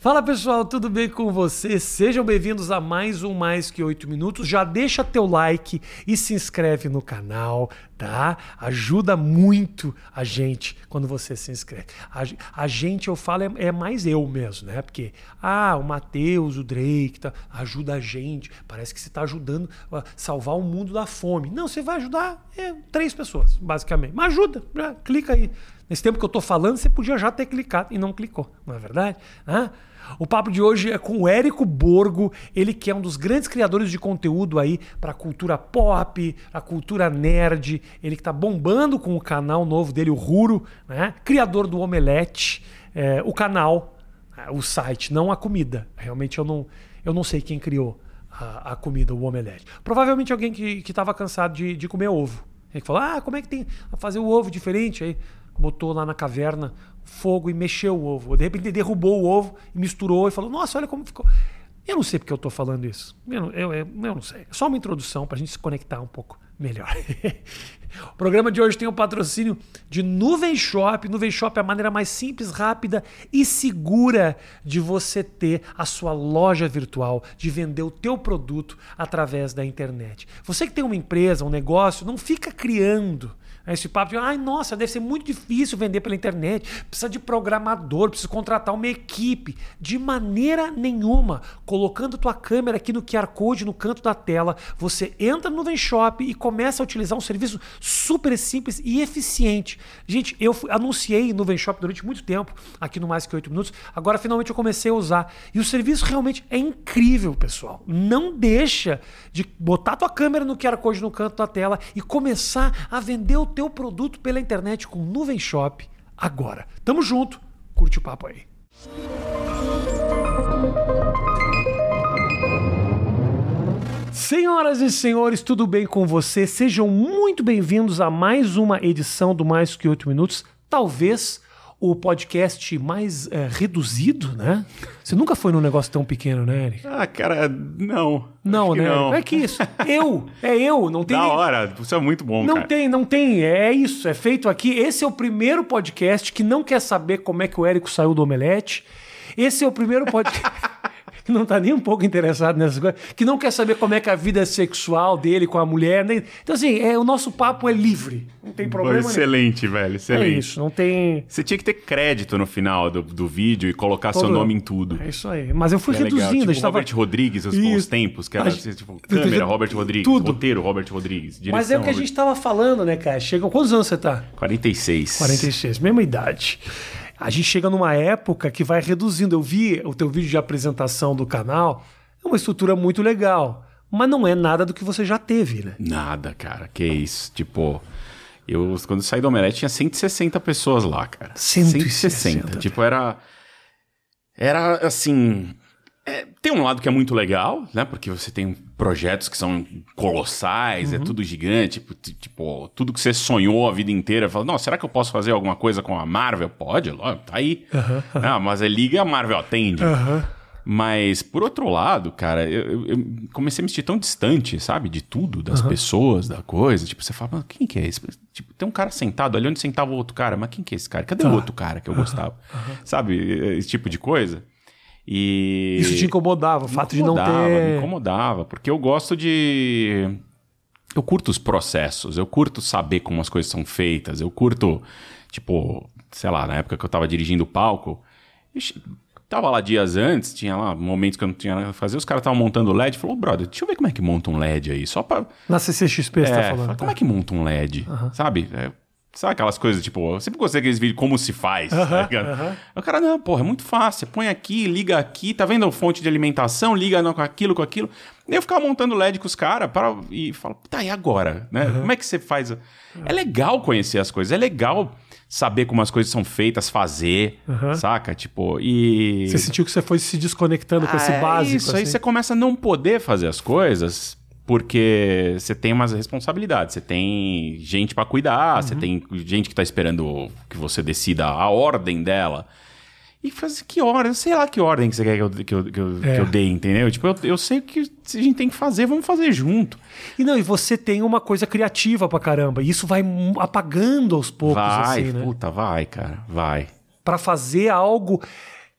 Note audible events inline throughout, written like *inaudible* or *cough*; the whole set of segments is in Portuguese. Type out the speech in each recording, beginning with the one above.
Fala pessoal, tudo bem com vocês? Sejam bem-vindos a mais um Mais Que Oito Minutos. Já deixa teu like e se inscreve no canal, tá? Ajuda muito a gente quando você se inscreve. A, a gente, eu falo, é, é, mais eu mesmo, né? Porque, ah, o Matheus, o Drake, tá, ajuda a gente. Parece que você está ajudando a salvar o mundo da fome. Não, você vai ajudar é, três pessoas, basicamente. Mas ajuda, já, clica aí. Nesse tempo que eu estou falando, você podia já ter clicado e não clicou, não é verdade? O papo de hoje é com o Érico Borgo, ele que é um dos grandes criadores de conteúdo aí para a cultura pop, a cultura nerd, ele que está bombando com o canal novo dele, o Ruro, né? criador do Omelete, é, o canal, é, o site, não a comida. Realmente eu não, eu não sei quem criou a, a comida, o Omelete. Provavelmente alguém que estava cansado de, de comer ovo. Ele falou, ah, como é que tem a fazer o ovo diferente? Aí botou lá na caverna fogo e mexeu o ovo. De repente derrubou o ovo e misturou e falou: Nossa, olha como ficou. Eu não sei porque eu estou falando isso. Eu, eu, eu, eu, não sei. É só uma introdução para a gente se conectar um pouco melhor. *laughs* o programa de hoje tem o patrocínio de Nuvem Shop. Nuvem Shop é a maneira mais simples, rápida e segura de você ter a sua loja virtual, de vender o teu produto através da internet. Você que tem uma empresa, um negócio, não fica criando esse papo de, ai, nossa, deve ser muito difícil vender pela internet, precisa de programador, precisa contratar uma equipe. De maneira nenhuma. Colocando tua câmera aqui no QR Code no canto da tela, você entra no Venshop e começa a utilizar um serviço super simples e eficiente. Gente, eu anunciei no Venshop durante muito tempo, aqui no Mais Que 8 Minutos, agora finalmente eu comecei a usar. E o serviço realmente é incrível, pessoal. Não deixa de botar tua câmera no QR Code no canto da tela e começar a vender o teu produto pela internet com Nuvem Shop agora. Tamo junto, curte o papo aí. Senhoras e senhores, tudo bem com você? Sejam muito bem-vindos a mais uma edição do Mais Que 8 Minutos. Talvez o podcast mais é, reduzido, né? Você nunca foi num negócio tão pequeno, né, Eric? Ah, cara, não. Não, né? Não. É que isso. Eu, é eu, não tem. Da hora, você é muito bom, não cara. Não tem, não tem. É isso, é feito aqui. Esse é o primeiro podcast que não quer saber como é que o Érico saiu do Omelete. Esse é o primeiro podcast. *laughs* que *laughs* não está nem um pouco interessado nessas coisas, que não quer saber como é que a vida sexual dele com a mulher. Nem... Então, assim, é, o nosso papo é livre. Não tem problema. Excelente, nenhum. velho. Excelente. É isso, não tem. Você tinha que ter crédito no final do, do vídeo e colocar Todo... seu nome em tudo. É isso aí. Mas eu fui é reduzindo. Tipo, Robert tava... Rodrigues, os bons tempos, que era assim, tipo, câmera, Robert Rodrigues, tudo. roteiro, Robert Rodrigues. Direção, Mas é o que Robert... a gente tava falando, né, cara? Chega. Quantos anos você tá? 46. 46, mesma idade a gente chega numa época que vai reduzindo. Eu vi o teu vídeo de apresentação do canal, é uma estrutura muito legal, mas não é nada do que você já teve, né? Nada, cara. Que isso. Tipo, eu quando saí do Omelete tinha 160 pessoas lá, cara. 160. 160. Tipo, era. Era assim. É, tem um lado que é muito legal, né? Porque você tem projetos que são colossais, é uhum. é tudo gigante, tipo, tipo, tudo que você sonhou a vida inteira. Fala, não, será que eu posso fazer alguma coisa com a Marvel? Pode, tá aí. Uhum. Ah, mas é liga e a Marvel atende. Uhum. Mas, por outro lado, cara, eu, eu, comecei a me sentir tão distante, sabe? De tudo, das pessoas, da coisa. Tipo, você fala, quem que é esse? Tipo, tem um cara sentado ali onde sentava o outro cara. Mas quem que é esse cara? Cadê o tá. outro cara que eu gostava? Sabe? Esse tipo de coisa. E... Isso te incomodava, o fato de não ter. Me incomodava, porque eu gosto de. Eu curto os processos, eu curto saber como as coisas são feitas, eu curto, tipo, sei lá, na época que eu tava dirigindo o palco, tava lá dias antes, tinha lá momentos que eu não tinha nada a fazer, os caras estavam montando LED, falou, brother, deixa eu ver como é que monta um LED aí, só pra... Na CCXP é, você tá falando. Fala, como tá. é que monta um LED, uhum. sabe? É, Sabe aquelas coisas, tipo, eu sempre gostei daqueles vídeos como se faz, uh -huh, tá ligado? Uh -huh. O cara, não, porra, é muito fácil. Você põe aqui, liga aqui, tá vendo a fonte de alimentação, liga com aquilo, com aquilo. E eu ficava montando LED com os caras para e falo, tá, e agora? Né? Uh -huh. Como é que você faz? É legal conhecer as coisas, é legal saber como as coisas são feitas, fazer, saca? Tipo, e. Você sentiu que você foi se desconectando com ah, esse básico? Isso, assim? aí você começa a não poder fazer as coisas porque você tem umas responsabilidades, você tem gente para cuidar, uhum. você tem gente que tá esperando que você decida a ordem dela. E assim, que ordem? Sei lá que ordem que você quer que eu, que eu, que eu, é. que eu dê, entendeu? Tipo, eu, eu sei que se a gente tem que fazer, vamos fazer junto. E não, e você tem uma coisa criativa pra caramba. E isso vai apagando aos poucos, vai, assim, né? Puta, vai, cara, vai. Para fazer algo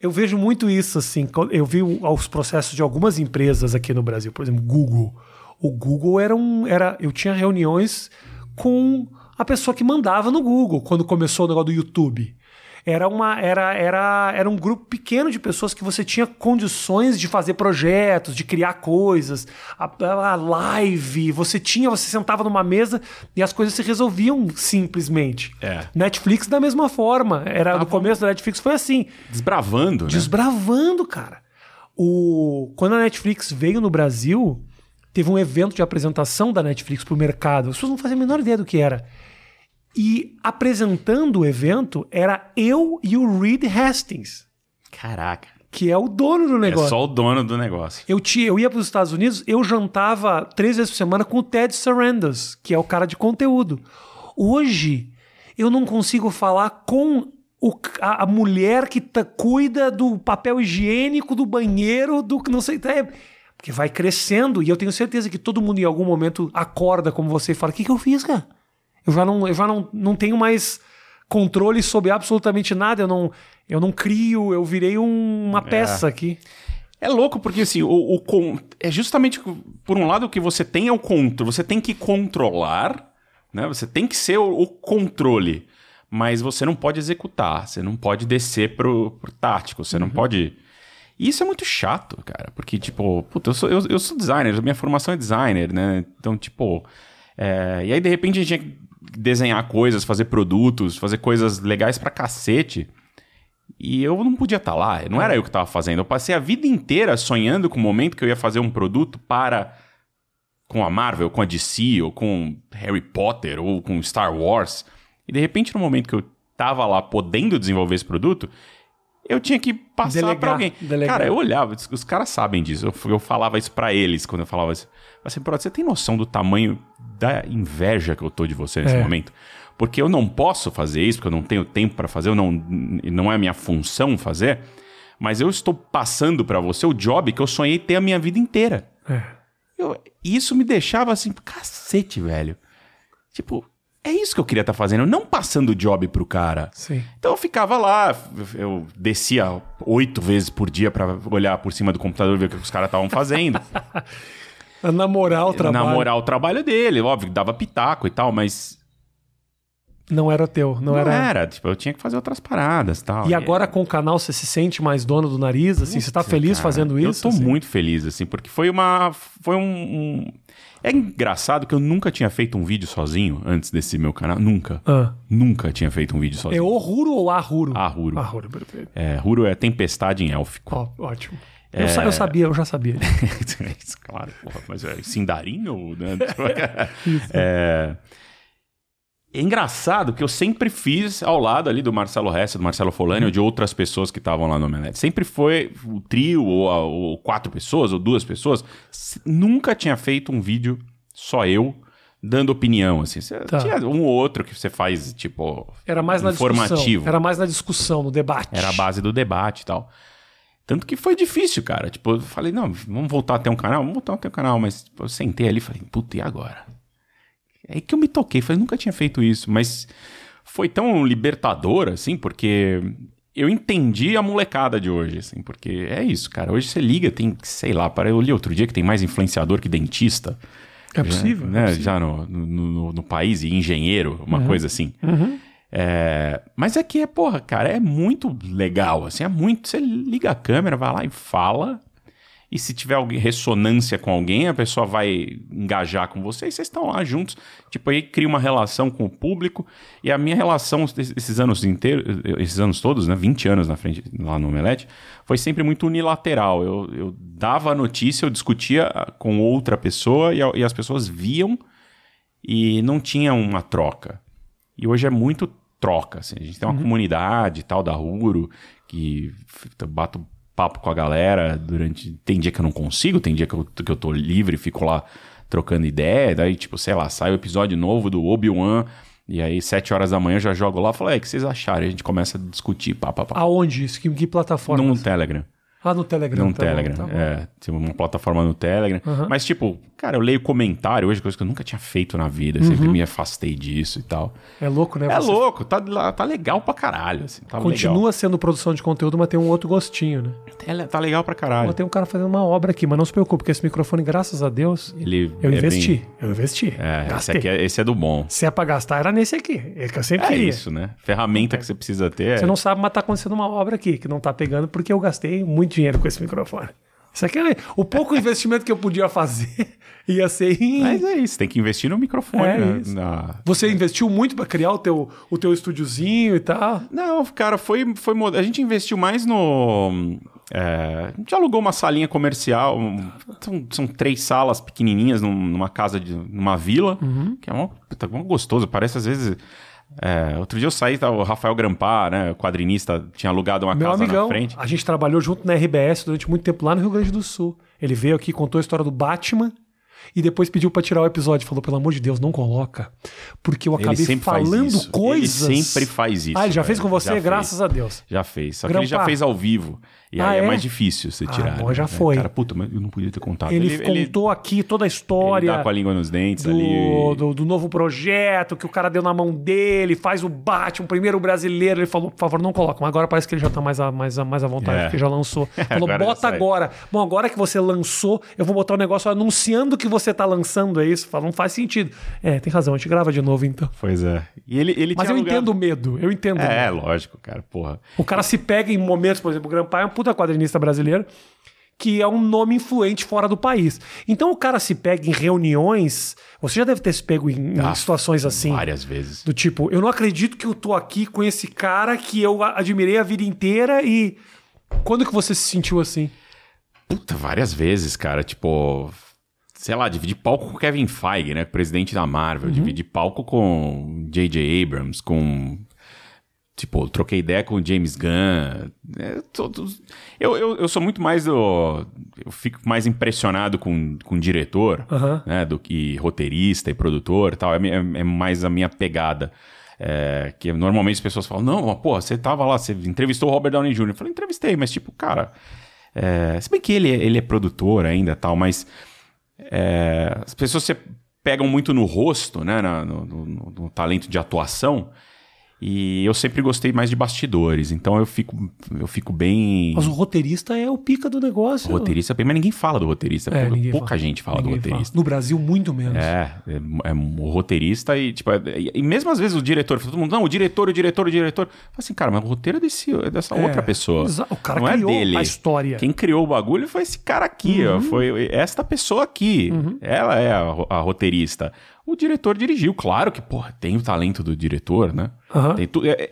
Eu vejo muito isso, assim. Eu vi os processos de algumas empresas aqui no Brasil, por exemplo, Google. O Google era um. Era, eu tinha reuniões com a pessoa que mandava no Google quando começou o negócio do YouTube era, uma, era, era, era um grupo pequeno de pessoas que você tinha condições de fazer projetos, de criar coisas, a, a live, você tinha, você sentava numa mesa e as coisas se resolviam simplesmente. É. Netflix da mesma forma. Era no começo da Netflix foi assim. Desbravando, né? Desbravando, cara. O, quando a Netflix veio no Brasil, teve um evento de apresentação da Netflix pro mercado. As pessoas não faziam a menor ideia do que era. E apresentando o evento era eu e o Reed Hastings. Caraca. Que é o dono do negócio. É só o dono do negócio. Eu, tinha, eu ia para os Estados Unidos, eu jantava três vezes por semana com o Ted Sarandos, que é o cara de conteúdo. Hoje, eu não consigo falar com o, a, a, mulher que tá, cuida do papel higiênico, do banheiro, do não sei. É, porque vai crescendo e eu tenho certeza que todo mundo em algum momento acorda como você e fala: O que, que eu fiz, cara? Eu já não, eu já não, não tenho mais controle sobre absolutamente nada. Eu não, eu não crio, eu virei um, uma é. peça aqui. É louco porque assim, o, o, é justamente por um lado que você tem é o controle, você tem que controlar, né? Você tem que ser o, o, controle, mas você não pode executar, você não pode descer pro, pro tático, você uhum. não pode. E isso é muito chato, cara, porque tipo, puta, eu sou, eu, eu sou designer, minha formação é designer, né? Então, tipo, é... e aí de repente a gente tinha desenhar coisas, fazer produtos, fazer coisas legais pra cacete. E eu não podia estar tá lá, não era eu que estava fazendo. Eu passei a vida inteira sonhando com o momento que eu ia fazer um produto para com a Marvel, com a DC, ou com Harry Potter, ou com Star Wars. E de repente, no momento que eu estava lá podendo desenvolver esse produto, eu tinha que passar para alguém. Delegar. Cara, eu olhava, os caras sabem disso. Eu, eu falava isso para eles quando eu falava isso. Assim, você tem noção do tamanho da inveja que eu tô de você nesse é. momento? Porque eu não posso fazer isso, porque eu não tenho tempo para fazer, eu não, não é minha função fazer, mas eu estou passando para você o job que eu sonhei ter a minha vida inteira. É. Eu, isso me deixava assim, cacete, velho. Tipo, é isso que eu queria estar tá fazendo, não passando o job pro cara. Sim. Então eu ficava lá, eu descia oito vezes por dia para olhar por cima do computador e ver o que os caras estavam fazendo. *laughs* Namorar o trabalho. Namorar o trabalho dele, óbvio, dava pitaco e tal, mas. Não era teu, não, não era. era, tipo, eu tinha que fazer outras paradas e tal. E agora com o canal você se sente mais dono do nariz, assim? você tá feliz cara, fazendo isso? Eu tô assim? muito feliz, assim, porque foi uma. Foi um, um, É engraçado que eu nunca tinha feito um vídeo sozinho antes desse meu canal. Nunca. Ah. Nunca tinha feito um vídeo sozinho. É o Ruro ou Ahuro? Ahuro. Ahuro, perfeito. É, Ruro é tempestade em élfico. Oh, ótimo. Eu, é... eu, sabia, eu já sabia. *laughs* claro, porra, mas é Sindarinho? Né? *laughs* é... é engraçado que eu sempre fiz ao lado ali do Marcelo Ressa, do Marcelo Folani, ou de outras pessoas que estavam lá no Omelete. Sempre foi o trio, ou, ou, quatro pessoas, ou duas pessoas. Nunca tinha feito um vídeo só eu dando opinião, assim. Tá. Tinha um ou outro que você faz, tipo, Era mais na informativo. discussão. Era mais na discussão, no debate. Era a base do debate e tal. Tanto que foi difícil, cara. Tipo, eu falei, não, vamos voltar a ter um canal? Vamos voltar a ter um canal. Mas tipo, eu sentei ali e falei, puta, e agora? É aí que eu me toquei. Falei, nunca tinha feito isso. Mas foi tão libertador, assim, porque eu entendi a molecada de hoje, assim. Porque é isso, cara. Hoje você liga, tem, sei lá, para eu li outro dia que tem mais influenciador que dentista. É possível. Já, né? é possível. já no, no, no, país, e engenheiro, uma uhum. coisa assim. Uhum. É, mas aqui é, porra, cara, é muito legal, assim, é muito. Você liga a câmera, vai lá e fala. E se tiver ressonância com alguém, a pessoa vai engajar com você e vocês estão lá juntos. Tipo, aí cria uma relação com o público. E a minha relação esses anos inteiros, esses anos todos, né? 20 anos na frente lá no Omelete, foi sempre muito unilateral. Eu, eu dava a notícia, eu discutia com outra pessoa e, e as pessoas viam e não tinha uma troca. E hoje é muito troca. Assim. A gente tem uma uhum. comunidade tal da Ruro que bato papo com a galera durante. Tem dia que eu não consigo, tem dia que eu, que eu tô livre, fico lá trocando ideia. Daí, tipo, sei lá, sai o episódio novo do Obi-Wan. E aí, sete horas da manhã, eu já jogo lá e falo, é, o que vocês acharam? E a gente começa a discutir, pá, pá, pá. Aonde isso? Que, que plataforma? No Telegram. Ah, no Telegram. No tá Telegram, bom, tá bom. é. Tipo, uma plataforma no Telegram. Uhum. Mas, tipo, Cara, eu leio comentário hoje, coisa que eu nunca tinha feito na vida. Uhum. Sempre me afastei disso e tal. É louco, né? É você... louco, tá, tá legal pra caralho. Assim, tá Continua legal. sendo produção de conteúdo, mas tem um outro gostinho, né? É, tá legal pra caralho. Tem um cara fazendo uma obra aqui, mas não se preocupe, porque esse microfone, graças a Deus, Ele eu é investi. bem- Eu investi. É, esse, aqui é, esse é do bom. Se é pra gastar, era nesse aqui. É que eu sempre É queria. isso, né? Ferramenta que você precisa ter. é- Você não sabe, mas tá acontecendo uma obra aqui que não tá pegando porque eu gastei muito dinheiro com esse microfone. Isso aqui é o pouco investimento que eu podia fazer *laughs* ia ser em. Mas é isso, tem que investir no microfone. É né? Na- Você investiu muito pra criar o teu, o teu estúdiozinho e tal. Não, cara, foi, foi. A gente investiu mais no. é, a gente alugou uma salinha comercial. São, são três salas pequenininhas num- numa casa de. numa vila, Uhum. que é uma, uma gostoso. Parece às vezes. É, outro dia eu saí, tá, o Rafael Grampar, né? Quadrinista, tinha alugado uma Meu casa amigão, na frente. a gente trabalhou junto na RBS durante muito tempo lá no Rio Grande do Sul. Ele veio aqui, contou a história do Batman e depois pediu pra tirar o episódio. Falou, pelo amor de Deus, não coloca. Porque eu faz falando isso. coisas. Ele sempre faz isso. Ah, ele já fez com você? Já Graças fez. a Deus. Já fez. Só que ele já Grampar. fez ao vivo. E Ah, aí é? é? mais difícil você Ah, tirar. bom, já né? foi. Cara, puta, mas eu não podia ter contado. Ele, contou aqui toda a ele história. tá com a língua nos dentes do, ali. do, do novo projeto que o cara deu na mão dele, faz o Batman, o primeiro brasileiro. Ele falou, por favor, não coloca. Mas agora parece que ele já tá mais, a, mais, a, mais à vontade, É. porque já lançou. *laughs* Falou, Agora bota agora. Bom, agora que você lançou, eu vou botar um negócio anunciando que você tá lançando, é isso? Fala, não faz sentido. É, tem razão, a gente grava de novo então. Pois é. E ele, ele Mas eu entendo o medo, eu entendo. o É, lógico, cara, porra. O cara se pega em momentos, por exemplo, o Grampai é um puta quadrinista brasileiro que é um nome influente fora do país. Então o cara se pega em reuniões, você já deve ter se pego em, Ah, situações assim. Várias vezes. Do tipo, eu não acredito que eu tô aqui com esse cara que eu admirei a vida inteira e. Quando que você se sentiu assim? Puta, várias vezes, cara. Tipo, sei lá, dividir palco com o Kevin Feige, né? Presidente da Marvel. Uhum. Dividir palco com J.J. Abrams, com. Tipo, troquei ideia com o James Gunn. É, todos- eu, eu, eu sou muito mais do. Eu fico mais impressionado com, com diretor, né? Do que roteirista e produtor e tal. É, é- é mais a minha pegada. É, que normalmente as pessoas falam, não, pô, você tava lá, você entrevistou o Robert Downey Jr. Eu falei, entrevistei, mas tipo, cara, é, se bem que ele, é- ele é produtor ainda tal, mas as pessoas se pegam muito no rosto, né, na- no, no- no talento de atuação, e eu sempre gostei mais de bastidores, então eu fico, eu fico bem... Mas o roteirista é o pica do negócio. Roteirista, bem, mas ninguém fala do roteirista, É, pouca, fala. gente fala Ninguém do roteirista. No Brasil, muito menos. É, é, é o roteirista e, tipo, é- e, mesmo às vezes o diretor, todo mundo, não, o diretor, o diretor, o diretor. Fala assim, cara, mas o roteiro é, desse, é dessa É, outra pessoa. o cara não é criou dele. a história. Quem criou o bagulho foi esse cara aqui, Uhum. ó, foi esta pessoa aqui. Ela é a, a roteirista. O diretor dirigiu, claro que, porra, tem o talento do diretor, né? Aham. Tem tudo. é- é-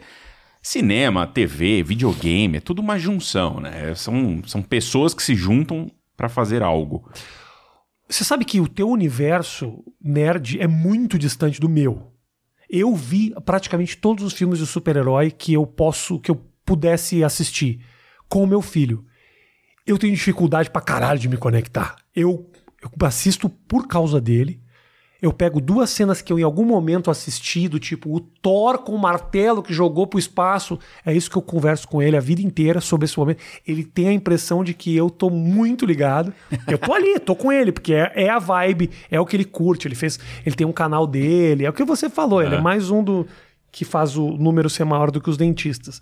cinema, TV, videogame, é tudo uma junção, né? São, são pessoas que se juntam pra fazer algo. Você sabe que o teu universo nerd é muito distante do meu. Eu vi praticamente todos os filmes de super-herói que eu posso, que eu pudesse assistir com o meu filho. Eu tenho dificuldade pra caralho de me conectar. Eu, eu assisto por causa dele. Eu pego duas cenas que eu em algum momento assisti, do tipo o Thor com o martelo que jogou pro espaço. É isso que eu converso com ele a vida inteira sobre esse momento. Ele tem a impressão de que eu tô muito ligado. Eu tô ali, tô com ele, porque é, é a vibe, é o que ele curte. Ele fez. Ele tem um canal dele, é o que você falou. Ele é mais um do que faz o número ser maior do que os dentistas.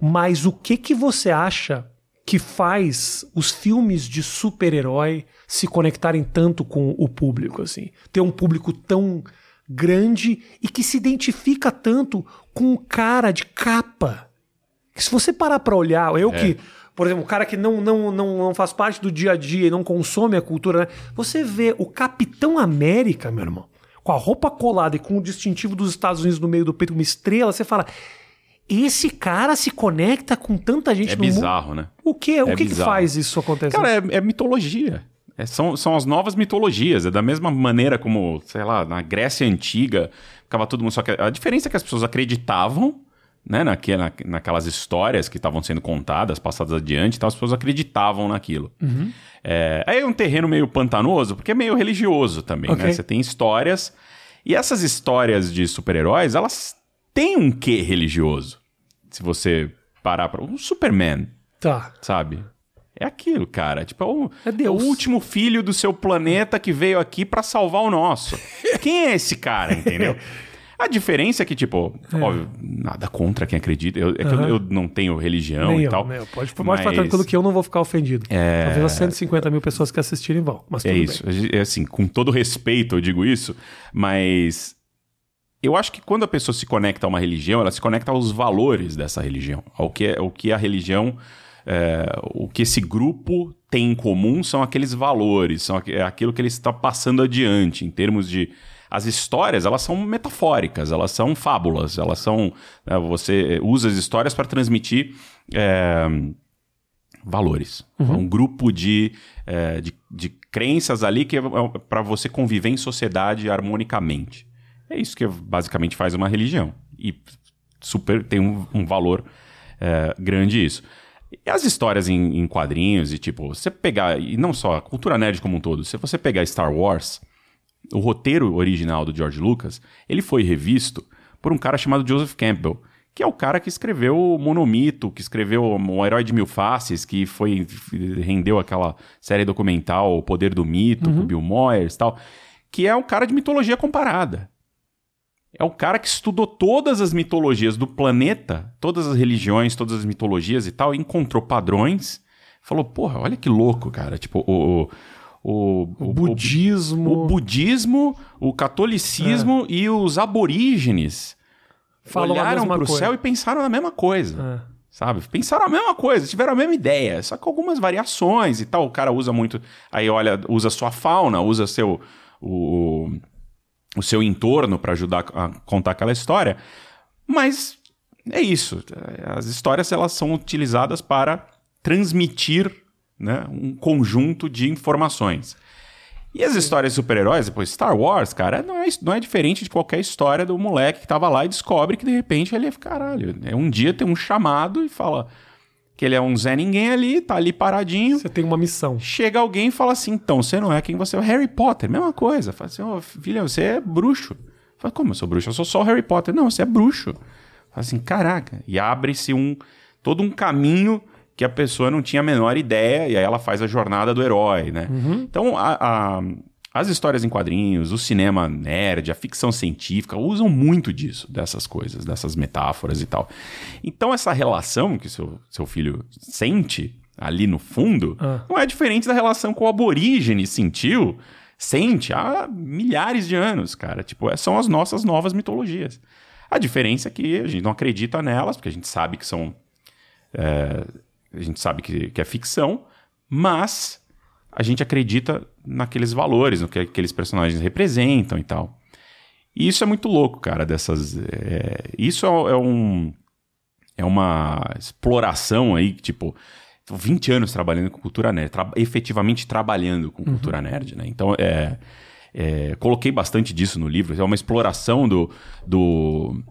Mas o que que você acha que faz os filmes de super-herói se conectarem tanto com o público, assim? Ter um público tão grande e que se identifica tanto com um cara de capa. Que se você parar pra olhar, eu que, por exemplo, o cara que não, não, não, não faz parte do dia a dia e não consome a cultura, né? Você vê o Capitão América, meu irmão, com a roupa colada e com o distintivo dos Estados Unidos no meio do peito, uma estrela, você fala. Esse cara se conecta com tanta gente É no mundo. bizarro, né? O que? O É que, que bizarro. faz isso acontecer? Cara, é, é mitologia. É, são, são as novas mitologias. É da mesma maneira como, sei lá, na Grécia Antiga, ficava todo mundo. Só que a diferença é que as pessoas acreditavam, né, naque, na, naquelas histórias que estavam sendo contadas, passadas adiante, então as pessoas acreditavam naquilo. É, aí é um terreno meio pantanoso, porque é meio religioso também, Ok. né? Você tem histórias. E essas histórias de super-heróis, elas têm um quê religioso. Se você parar para. Um Superman, Tá. sabe? É aquilo, cara. Tipo, é o, É Deus. o último filho do seu planeta que veio aqui pra salvar o nosso. *laughs* Quem é esse cara, entendeu? *laughs* A diferença é que, tipo, óbvio, nada contra quem acredita. Eu, é que eu- eu, não tenho religião Nem e eu, tal. nem eu. Pode, ficar mas tranquilo que eu não vou ficar ofendido. É. Talvez as 150 mil pessoas que assistirem vão. Mas É isso. bem. É assim, com todo respeito eu digo isso, mas eu acho que quando a pessoa se conecta a uma religião, ela se conecta aos valores dessa religião, ao que, ao que a religião, é, o que esse grupo tem em comum são aqueles valores, são é aquilo que ele está passando adiante em termos de as histórias, elas são metafóricas, elas são fábulas, elas são. né, você usa as histórias para transmitir é, valores. Um grupo de, é, de, de crenças ali que é para você conviver em sociedade harmonicamente. É isso que basicamente faz uma religião. E super tem um, um valor é, grande isso. E as histórias em, em quadrinhos e tipo, você pegar, e não só a cultura nerd como um todo, se você pegar Star Wars, o roteiro original do George Lucas, ele foi revisto por um cara chamado Joseph Campbell, que é o cara que escreveu o Monomito, que escreveu O Herói de Mil Faces, que foi rendeu aquela série documental O Poder do Mito, com Bill Moyers e tal, que é um cara de mitologia comparada. É o cara que estudou todas as mitologias do planeta, todas as religiões, todas as mitologias e tal, e encontrou padrões. Falou, porra, olha que louco, cara. Tipo, o. O, O budismo. o budismo, o catolicismo e os aborígenes Falam olharam para o céu e pensaram na mesma coisa. É. Sabe? Pensaram a mesma coisa, tiveram a mesma ideia, só com algumas variações e tal. O cara usa muito. Aí, olha, usa sua fauna, usa seu. O, o seu entorno para ajudar a contar aquela história. Mas é isso. As histórias elas são utilizadas para transmitir né, um conjunto de informações. E as histórias de super-heróis, depois Star Wars, cara, não é, não é diferente de qualquer história do moleque que tava lá e descobre que de repente ele é caralho. É um dia tem um chamado e fala que ele é um Zé Ninguém ali, tá ali paradinho. Você tem uma missão. Chega alguém e fala assim: então, você não é quem você é. Harry Potter, mesma coisa. Fala assim: ô, filha, você é bruxo. Fala, como eu sou bruxo? Eu sou só o Harry Potter. Não, você é bruxo. Fala assim: caraca. E abre-se um, todo um caminho que a pessoa não tinha a menor ideia, e aí ela faz a jornada do herói, né? Então, a- a- as histórias em quadrinhos, o cinema nerd, a ficção científica usam muito disso, dessas coisas, dessas metáforas e tal. Então, essa relação que seu, seu filho sente ali no fundo Ah. não é diferente da relação que o aborígene sentiu, sente há milhares de anos, cara. Tipo, é- são as nossas novas mitologias. A diferença é que a gente não acredita nelas, porque a gente sabe que são a gente sabe que, que é ficção, mas a gente acredita naqueles valores, no que aqueles personagens representam e tal. E isso é muito louco, cara, dessas. é, isso é, é um. É uma exploração aí, tipo. tô 20 anos trabalhando com cultura nerd, tra- efetivamente trabalhando com cultura nerd, né? Então, é, é, coloquei bastante disso no livro. É uma exploração do, do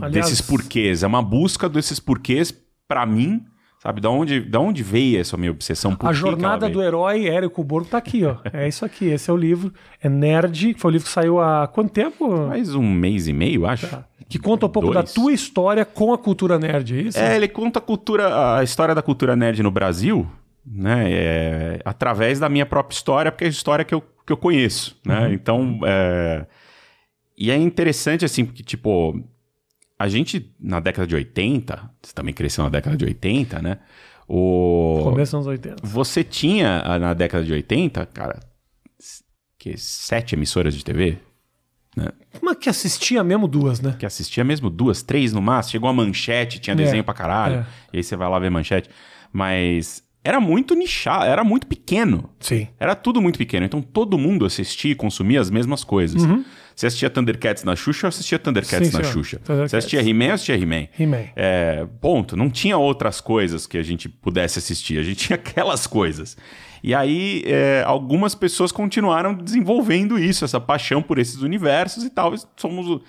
Aliás- desses porquês. É uma busca desses porquês pra mim, sabe? Da onde, da onde veio essa minha obsessão? Por A jornada do herói Érico Borgo tá aqui, ó. É isso aqui, esse é o livro. É Nerd, que foi o livro que saiu há quanto tempo? Faz um mês e meio, acho. Que conta um pouco Dois. da tua história com a cultura nerd, é isso? É, ele conta a cultura, a história da cultura nerd no Brasil, né? é, através da minha própria história, porque é a história que eu, que eu conheço, né? Então, é, e é interessante, assim, porque, tipo, a gente, na década de 80, você também cresceu na década de 80, né? O... Começo anos 80. Você tinha, ah, na década de 80, cara, que sete emissoras de TV, né? Mas que assistia mesmo duas, né? que assistia mesmo duas, três no máximo. Chegou a manchete, tinha É, desenho pra caralho. é. E aí você vai lá ver manchete. Mas era muito nichado, era muito pequeno. Sim. Era tudo muito pequeno. Então todo mundo assistia e consumia as mesmas coisas. Você assistia Thundercats na Xuxa, eu assistia Thundercats. Sim, na senhor. Xuxa. Você assistia He-Man, eu assistia He-Man. He-Man. É, ponto. Não tinha outras coisas que a gente pudesse assistir. A gente tinha *laughs* aquelas coisas. E aí, é, algumas pessoas continuaram desenvolvendo isso, essa paixão por esses universos e tal. Somos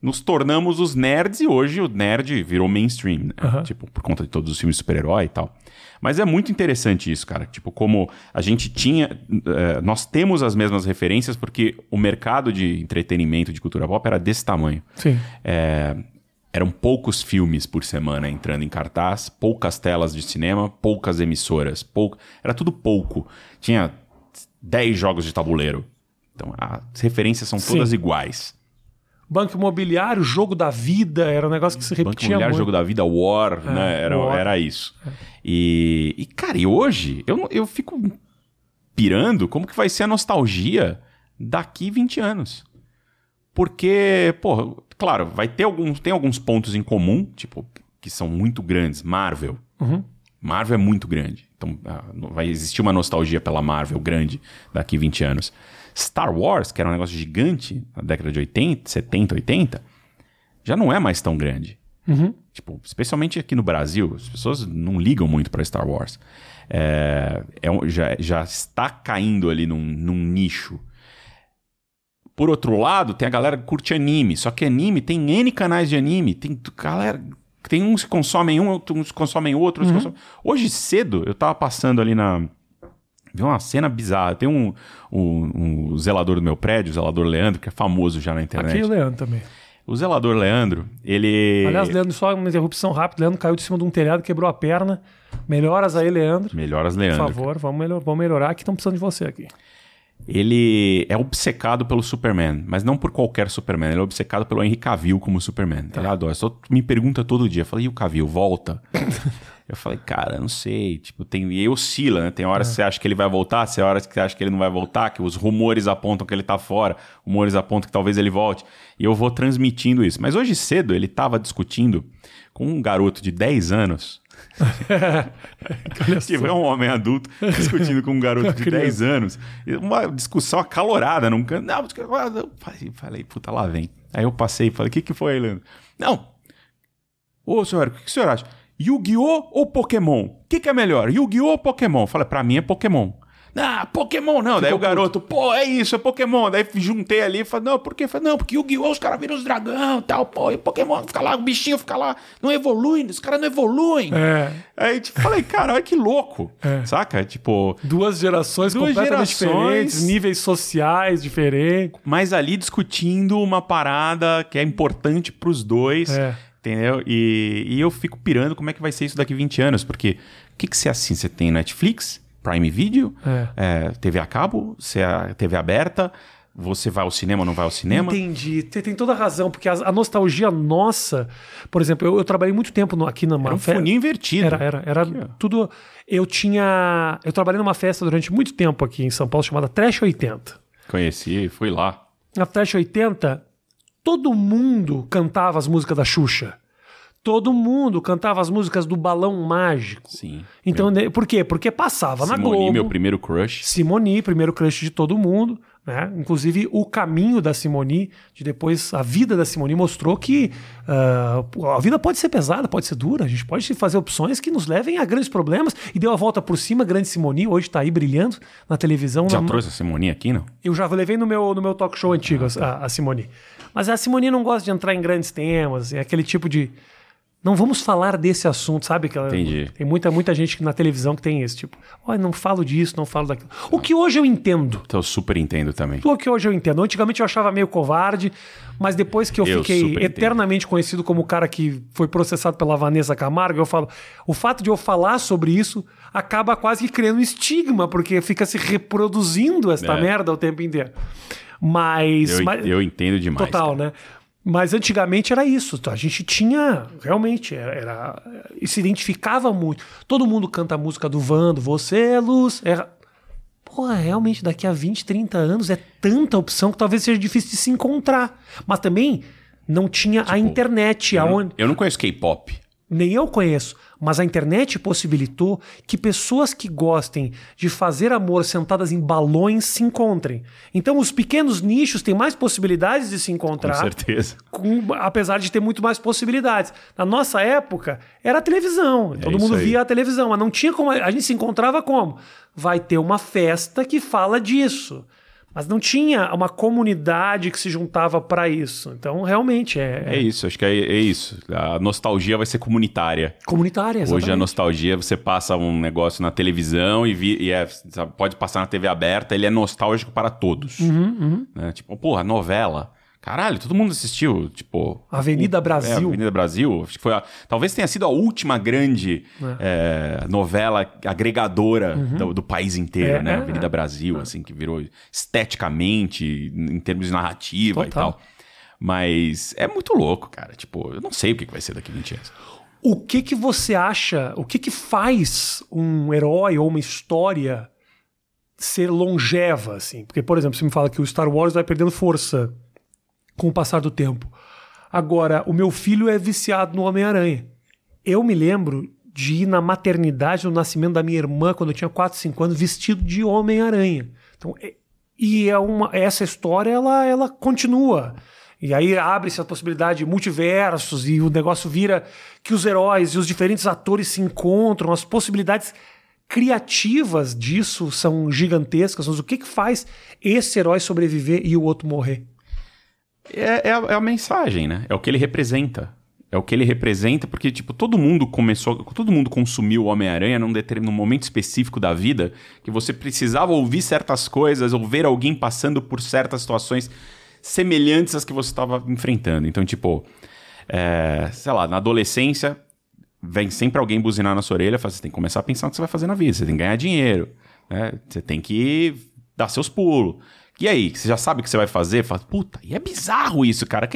nos tornamos os nerds e hoje o nerd virou mainstream, né? Aham. Tipo, por conta de todos os filmes de super-herói e tal. Mas é muito interessante isso, cara. Tipo, como a gente tinha. é, nós temos as mesmas referências porque o mercado de entretenimento, de cultura pop era desse tamanho. Sim. É, eram poucos filmes por semana entrando em cartaz, poucas telas de cinema, poucas emissoras, pouco, era tudo pouco. Tinha 10 jogos de tabuleiro. Então as referências são todas Sim. iguais. Banco imobiliário, jogo da vida, era um negócio que se Banco repetia Imobiliário, muito. Jogo da Vida, War, né? Era, War. era isso. E, e, cara, e hoje eu, eu fico pirando como que vai ser a nostalgia daqui 20 anos. Porque, pô, claro, vai ter alguns, tem alguns pontos em comum, tipo, que são muito grandes. Marvel. Uhum. Marvel é muito grande. Então ah, vai existir uma nostalgia pela Marvel grande daqui 20 anos. Star Wars, que era um negócio gigante na década de 80, 70, 80, já não é mais tão grande. Uhum. Tipo, especialmente aqui no Brasil, as pessoas não ligam muito para Star Wars. É, é já, já está caindo ali num, num nicho. Por outro lado, tem a galera que curte anime. Só que anime tem N canais de anime. Tem galera. Tem uns que consomem um, uns que consomem outro. que consomem- Hoje cedo, eu tava passando ali na. Vi uma cena bizarra. Tem um, um, um zelador do meu prédio, o zelador Leandro, que é famoso já na internet. Aqui o Leandro também. O zelador Leandro, ele. Aliás, Leandro, só uma interrupção rápida. Leandro caiu de cima de um telhado, quebrou a perna. Melhoras aí, Leandro. Melhoras Por Leandro. favor, vamos, melhor, vamos melhorar que estão precisando de você aqui. Ele é obcecado pelo Superman, mas não por qualquer Superman. Ele é obcecado pelo Henry Cavill como Superman. Ele adora. Só me pergunta todo dia. Eu falei, e o Cavill, volta? *laughs* eu falei, cara, não sei. Tipo, tem... E aí oscila, né? Tem horas que você acha que ele vai voltar, tem horas que você acha que ele não vai voltar, que os rumores apontam que ele tá fora, rumores apontam que talvez ele volte. E eu vou transmitindo isso. Mas hoje cedo ele tava discutindo com um garoto de 10 anos. Só. *laughs* Tipo, é um homem adulto *laughs* discutindo com um garoto de criança. 10 anos. Uma discussão acalorada num canto. Não, porque- eu falei, falei, puta, lá vem. Aí eu passei e falei, o que, que foi, Leandro? Não. Ô, senhor, o que, que o senhor acha? Yu-Gi-Oh! ou Pokémon? O que, que é melhor? Yu-Gi-Oh! ou Pokémon? Falei, pra mim é Pokémon. Ah, Pokémon não. Daí o garoto, pô, é isso, é Pokémon. Daí juntei ali e falei, não, por quê? Falei, não, porque Yu-Gi-Oh! os caras viram os dragão e tal, pô, e Pokémon fica lá, o bichinho fica lá, não evolui, os caras não evoluem. É, Aí, tipo, falei, cara, olha que louco. Saca? Tipo, duas gerações Duas completamente gerações. diferentes, níveis sociais diferentes. mas ali discutindo uma parada que é importante pros dois. É. Entendeu? E, e eu fico pirando como é que vai ser isso daqui 20 anos. Porque o que, que você assim? Você tem Netflix, Prime Video, É. é, TV a cabo, você é TV aberta, você vai ao cinema ou não vai ao cinema? Entendi. Você tem toda a razão, porque a, a nostalgia nossa, por exemplo, eu, eu trabalhei muito tempo no- aqui na Era um funil invertido. Era, era, era Aqui, tudo. Eu tinha. Eu trabalhei numa festa durante muito tempo aqui em São Paulo chamada Trash 80. Conheci, fui lá. Na Trash 80, todo mundo cantava as músicas da Xuxa. Todo mundo cantava as músicas do Balão Mágico. Sim. Então, né, por quê? Porque passava na Simoni, Globo. meu primeiro crush. Simoni, primeiro crush de todo mundo, né? Inclusive o caminho da Simoni, de depois a vida da Simoni mostrou que ah, a vida pode ser pesada, pode ser dura, a gente pode fazer opções que nos levem a grandes problemas e deu a volta por cima, grande Simoni, hoje tá aí brilhando na televisão. Já na- trouxe a Simoni aqui, não? Eu já levei no meu, no meu talk show antigo a, a Simoni. Mas a Simoni não gosta de entrar em grandes temas, é aquele tipo de não vamos falar desse assunto, sabe? Que Entendi. Tem muita, muita gente na televisão que tem esse tipo. Olha, não falo disso, não falo daquilo. O que hoje eu entendo. Então eu super entendo também. O que hoje eu entendo. Antigamente eu achava meio covarde, mas depois que eu, Eu fiquei super entendo. eternamente conhecido como o cara que foi processado pela Vanessa Camargo, eu falo, o fato de eu falar sobre isso acaba quase que criando um estigma, porque fica se reproduzindo esta É. merda o tempo inteiro. Mas, Eu, mas- eu entendo demais. total, cara. né? Mas antigamente era isso. A gente tinha, realmente, era, e se identificava muito. Todo mundo canta a música do Vando, você é luz. Era... Pô, realmente, daqui a 20, 30 anos é tanta opção que talvez seja difícil de se encontrar. Mas também não tinha a internet, Tipo, Eu não, aonde. eu não conheço K-pop. Nem eu conheço, mas a internet possibilitou que pessoas que gostem de fazer amor sentadas em balões se encontrem. Então, os pequenos nichos têm mais possibilidades de se Com encontrar certeza. com- apesar de ter muito mais possibilidades. Na nossa época, era a televisão. Todo É isso mundo aí. via a televisão, mas não tinha como. A gente se encontrava como? Vai ter uma festa que fala disso. Mas não tinha uma comunidade que se juntava para isso. Então, realmente, é, É isso, acho que é, é isso. A nostalgia vai ser comunitária. comunitária. Hoje a exatamente. nostalgia, você passa um negócio na televisão e, vi- e é, pode passar na TV aberta, ele é nostálgico para todos. Uhum, Né? Tipo, porra, novela. Caralho, todo mundo assistiu, tipo... Avenida o, Brasil. É, Avenida Brasil. Acho que foi a, talvez tenha sido a última grande é. É, novela agregadora uhum. do, do, país inteiro, é, né? É, Avenida Brasil, assim, que virou esteticamente, em termos de narrativa Total. e tal. Mas é muito louco, cara. Tipo, eu não sei o que vai ser daqui a 20 anos. O que que você acha, o que que faz um herói ou uma história ser longeva, assim? Porque, por exemplo, você me fala que o Star Wars vai perdendo força com o passar do tempo. Agora, o meu filho é viciado no Homem-Aranha. Eu me lembro de ir na maternidade, no nascimento da minha irmã, quando eu tinha 4, 5 anos, vestido de Homem-Aranha. Então, é, e é uma, essa história, ela, ela continua. E aí abre-se a possibilidade de multiversos e o negócio vira que os heróis e os diferentes atores se encontram, as possibilidades criativas disso são gigantescas. Mas o que, que faz esse herói sobreviver e o outro morrer? É, é, a, é a mensagem, né? É o que ele representa. É o que ele representa, porque, tipo, todo mundo começou, todo mundo consumiu o Homem-Aranha num, num momento específico da vida que você precisava ouvir certas coisas ou ver alguém passando por certas situações semelhantes às que você estava enfrentando. Então, tipo, é, sei lá, na adolescência, vem sempre alguém buzinar na sua orelha, fala, você tem que começar a pensar o que você vai fazer na vida, você tem que ganhar dinheiro, né? você tem que dar seus pulos. E aí, você já sabe o que você vai fazer? Fala, puta, e é bizarro isso, cara.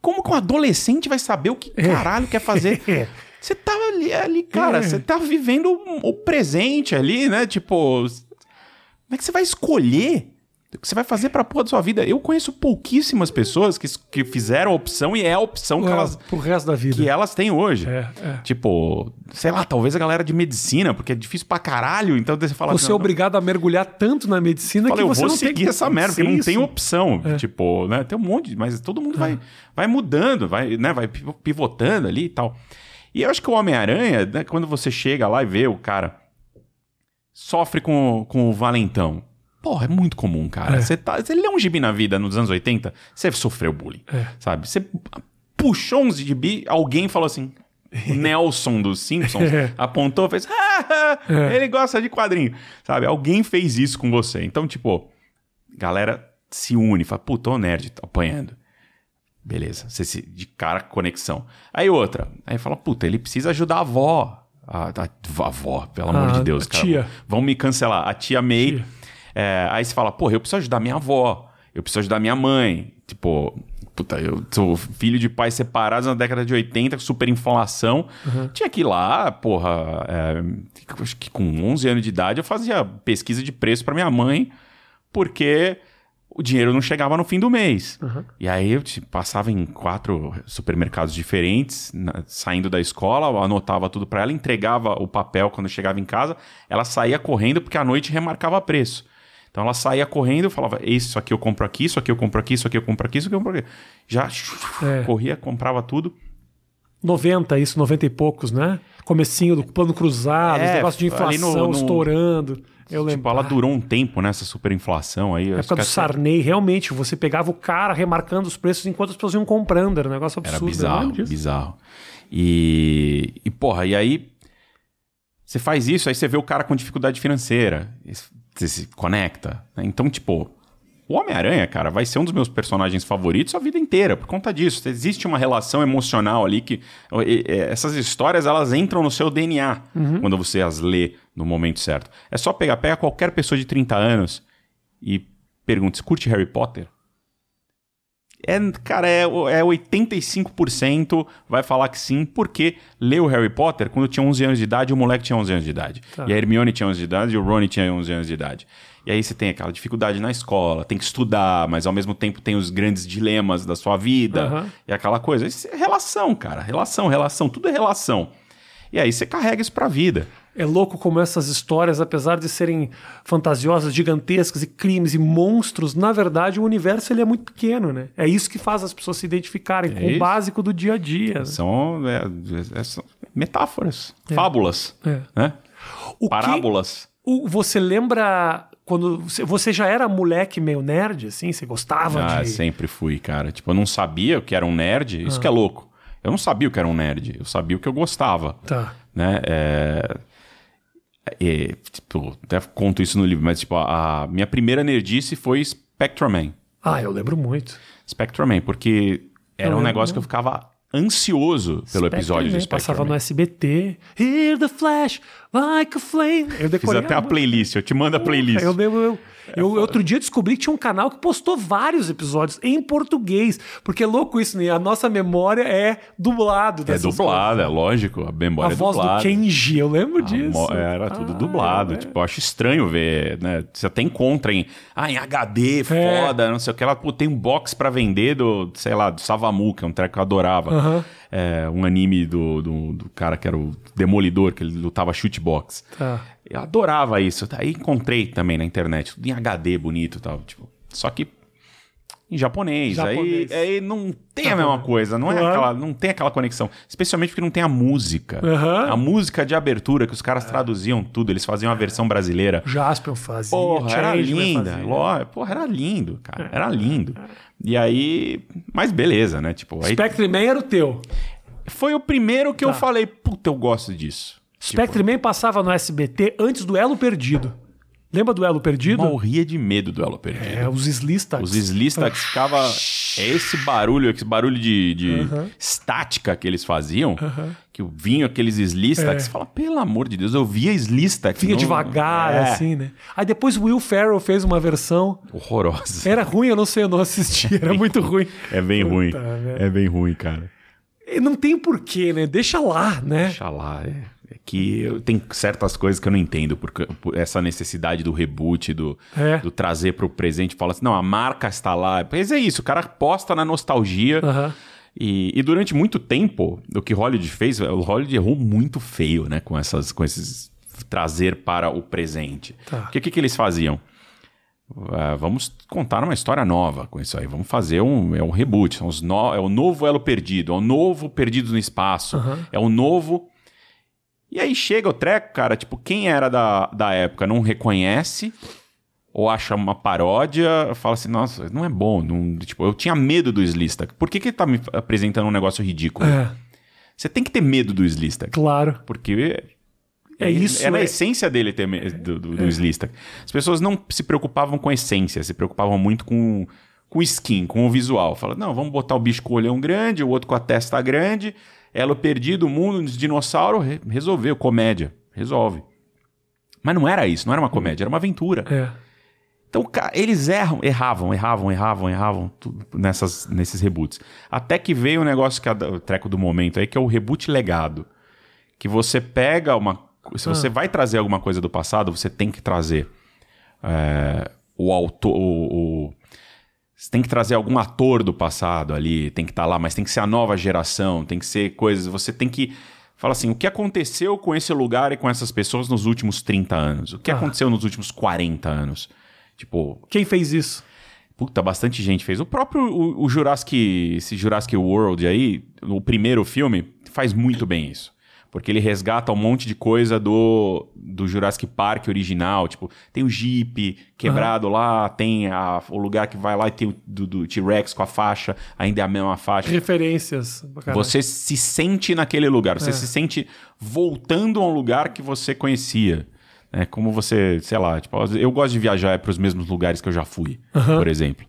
Como que um adolescente vai saber o que é. caralho quer fazer? *laughs* Você tá ali, ali cara, é. você tá vivendo o presente ali, né? Tipo, como é que você vai escolher o que você vai fazer pra porra da sua vida? Eu conheço pouquíssimas pessoas que, que fizeram a opção e é a opção que é, elas. Pro resto da vida. Que elas têm hoje. É, é. Tipo, sei lá, talvez a galera de medicina, porque é difícil pra caralho. Então você fala. Você assim, é obrigado a mergulhar tanto na medicina fala, que você eu vou seguir tem... essa merda, porque não tem opção. É. Tipo, né? Tem um monte, mas todo mundo vai, vai mudando, vai, né? vai pivotando ali e tal. E eu acho que o Homem-Aranha, né, quando você chega lá e vê o cara sofre com, com o valentão. Porra, é muito comum, cara. É. Você tá, você lê um gibi na vida nos anos 80, você sofreu bullying, é. sabe? Você puxou um gibi, alguém falou assim, *laughs* Nelson dos Simpsons é. apontou, fez, ah, é. ele gosta de quadrinho, sabe? Alguém fez isso com você. Então, tipo, galera se une, fala, puta, o nerd tá apanhando. Beleza, você se, de cara conexão. Aí outra, aí fala, puta, ele precisa ajudar a avó. A, a, a avó, pelo amor de Deus, cara. Tia. Vão me cancelar. A tia May tia. É, aí você fala, porra, eu preciso ajudar minha avó, eu preciso ajudar minha mãe. Tipo, puta, eu sou filho de pais separados na década de 80, super inflação. Uhum. Tinha que ir lá, porra, é, acho que com 11 anos de idade eu fazia pesquisa de preço para minha mãe, porque o dinheiro não chegava no fim do mês. Uhum. E aí eu passava em quatro supermercados diferentes, na, saindo da escola, anotava tudo para ela, entregava o papel quando chegava em casa, ela saía correndo porque à noite remarcava preço. Então ela saía correndo e falava: Isso aqui eu compro aqui, isso aqui eu compro aqui, isso aqui eu compro aqui, isso aqui eu compro aqui. Já é. corria, comprava tudo. 90, isso, 90 e poucos, né? Comecinho do plano cruzado, é, negócio de inflação no, no, estourando. Eu tipo, lembro. ela durou um tempo nessa superinflação aí. Na época do Sarney, realmente, você pegava o cara remarcando os preços enquanto as pessoas iam comprando. Era um negócio absurdo. Era bizarro, bizarro. E, e, porra, e aí você faz isso, aí você vê o cara com dificuldade financeira você se conecta. Né? Então, tipo, o Homem-Aranha, cara, vai ser um dos meus personagens favoritos a vida inteira, por conta disso. Existe uma relação emocional ali que. Essas histórias, elas entram no seu DNA uhum. quando você as lê no momento certo. É só pegar, pega qualquer pessoa de 30 anos e pergunta: você curte Harry Potter? É, cara, é, é 85% vai falar que sim, porque leu Harry Potter quando tinha 11 anos de idade, o moleque tinha 11 anos de idade. Tá. E a Hermione tinha 11 de idade e o Ron tinha 11 anos de idade. E aí você tem aquela dificuldade na escola, tem que estudar, mas ao mesmo tempo tem os grandes dilemas da sua vida uhum. e aquela coisa. Isso é relação, cara. Relação, relação, tudo é relação. E aí você carrega isso pra vida. É louco como essas histórias, apesar de serem fantasiosas, gigantescas e crimes e monstros, na verdade o universo ele é muito pequeno, né? É isso que faz as pessoas se identificarem é com isso. o básico do dia a dia. Né? São, é, é, são metáforas, é. fábulas, é. né? O Parábolas. Que, o, você lembra quando você, você, já era moleque meio nerd, assim? Você gostava ah, de... sempre fui, cara. Tipo, eu não sabia o que era um nerd. Isso ah. que é louco. Eu não sabia o que era um nerd. Eu sabia o que eu gostava. Tá. Né? É... É, tipo, até conto isso no livro, mas tipo, a, a minha primeira nerdice foi Spectrum. Ah, eu lembro muito. Spectrum porque era Eu um negócio que eu ficava ansioso pelo episódio do Spectrum Spectrum Passava Man. no SBT. Hear the flash like a flame. Eu Fiz decorei até a música. playlist, eu te mando a playlist. Eu lembro, eu, eu, outro dia descobri que tinha um canal que postou vários episódios em português. Porque é louco isso, né? A nossa memória é dublado. É dublada, é lógico, a memória A é voz dublada. do Kenji, eu lembro A disso. mo- Era tudo Ah, dublado. é. Tipo, eu acho estranho ver, né? Você até encontra em, ah, em HD, É. foda, não sei o que. Ela pô, tem um box pra vender do, sei lá, do Savamu, que é um treco que eu adorava. Aham. É, um anime do, do, do cara que era o Demolidor, que ele lutava chute box. Tá. Eu adorava isso. Aí encontrei também na internet, tudo em HD bonito e tal. Tipo, só que em japonês. Japonês. Aí, aí não tem a mesma coisa, não, é aquela, não tem aquela conexão. Especialmente porque não tem a música. Aham. A música de abertura, que os caras traduziam tudo, eles faziam a versão brasileira. Jaspion fazia. Porra, era linda. fazia. Ló- Porra, era lindo, cara. Era lindo. E aí. Mas beleza, né? Tipo, aí Spectre Man era o teu. foi o primeiro que eu Tá. falei, puta, eu gosto disso. Spectre Man passava no SBT antes do Elo Perdido. Lembra do Elo Perdido? Morria de medo do Elo Perdido. É, os Slistax. Os Slistax ficava. É esse barulho, esse barulho de, de estática que eles faziam. Que vinham aqueles Slistax. É. Fala, pelo amor de Deus, eu via Slistax. Vinha no- devagar, É, assim, né? Aí depois o Will Ferrell fez uma versão. Horrorosa. Era ruim, eu não sei, eu não assisti. *laughs* Era muito ruim. É bem Puta ruim. É bem ruim, cara. E Não tem porquê, né? Deixa lá, né? Deixa lá. É, é que eu- tem certas coisas que eu não entendo. Porque por essa necessidade do reboot, do, É. do trazer pro presente. Fala assim, não, a marca está lá. Mas é isso, o cara aposta na nostalgia. Aham. E, e durante muito tempo, o que Hollywood fez, o Hollywood errou muito feio, né? Com, essas, com esses trazer para o presente. Tá. Porque o que, que eles faziam? Ah, vamos contar uma história nova com isso aí. Vamos fazer um, é um reboot. São os no- é o novo Elo Perdido, é o novo Perdidos no Espaço, Aham. é o novo. E aí chega o treco, cara, tipo, quem era da, da época não reconhece ou acha uma paródia, fala assim, nossa, não é bom. Não, tipo, eu tinha medo do Slista. Por que, que ele tá me apresentando um negócio ridículo? É, Você tem que ter medo do Slista. claro. Porque É isso, É na é- essência dele ter do, do, do Slista. As pessoas não se preocupavam com a essência, se preocupavam muito com, com skin, com o visual. Fala, não, vamos botar o bicho com o olhão grande, o outro com a testa grande, elo perdido, o mundo, os dinossauros, re- resolveu, comédia, resolve. Mas não era isso, não era uma comédia, era uma aventura. É. Então, eles erram, erravam, erravam, erravam, erravam tudo nessas, nesses reboots. Até que veio um negócio que é o treco do momento aí, que é o reboot legado. Que você pega uma. Se você vai trazer alguma coisa do passado, você tem que trazer é, o autor. O, o- você tem que trazer algum ator do passado ali, tem que estar lá, mas tem que ser a nova geração, tem que ser coisas. Você tem que. Fala assim, o que aconteceu com esse lugar e com essas pessoas nos últimos 30 anos? O que Ah. aconteceu nos últimos 40 anos? Tipo, Quem fez isso? Puta, bastante gente fez. O próprio o, o Jurassic, esse Jurassic World aí, o primeiro filme, faz muito bem isso. Porque ele resgata um monte de coisa do, do Jurassic Park original. Tipo, tem o Jeep quebrado lá, tem a- o lugar que vai lá e tem o do, do T-Rex com a faixa, ainda é a mesma faixa. Referências. Caralho. Você se sente naquele lugar, você se sente voltando a um lugar que você conhecia. É como você, sei lá, tipo, eu gosto de viajar para os mesmos lugares que eu já fui, por exemplo.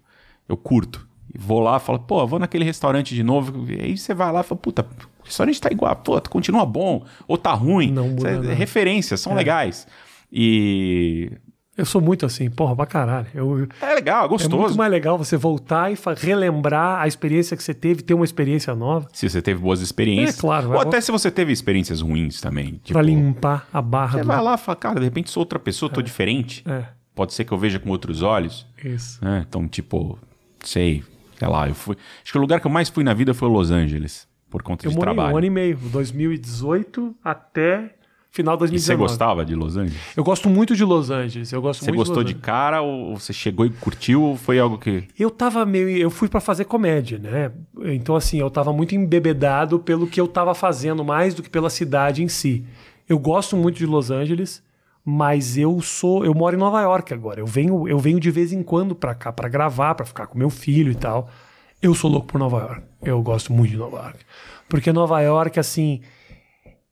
Eu curto. Vou lá falo, pô, vou naquele restaurante de novo. E aí você vai lá e fala, puta, o restaurante tá igual, pô, continua bom, ou tá ruim. Não muda Cê- referências, são legais. E Eu sou muito assim, porra, pra caralho. Eu, é legal, é é muito gostoso. mais legal você voltar e relembrar a experiência que você teve, ter uma experiência nova, Se você teve boas experiências. É, claro, Ou vai- até se você teve experiências ruins também. Tipo, pra limpar a barra Você do. vai lá e fala, cara, de repente sou outra pessoa, tô diferente. É, Pode ser que eu veja com outros olhos. isso. né? Então, tipo, sei, sei lá, eu fui. Acho que o lugar que eu mais fui na vida foi Los Angeles, por conta Eu de morei trabalho. um ano e meio, 2018 até final de E você 2019. gostava de Los Angeles? Eu gosto muito de Los Angeles. Eu gosto Você muito gostou de, de cara ou você chegou e curtiu ou foi algo que. Eu tava meio. Eu fui pra fazer comédia, né? Então, assim, eu tava muito embebedado pelo que eu tava fazendo mais do que pela cidade em si. Eu gosto muito de Los Angeles, mas eu sou. Eu moro em Nova York agora. Eu venho, eu venho de vez em quando pra cá pra gravar, pra ficar com meu filho e tal. Eu sou louco por Nova York. Eu gosto muito de Nova York. Porque Nova York, assim.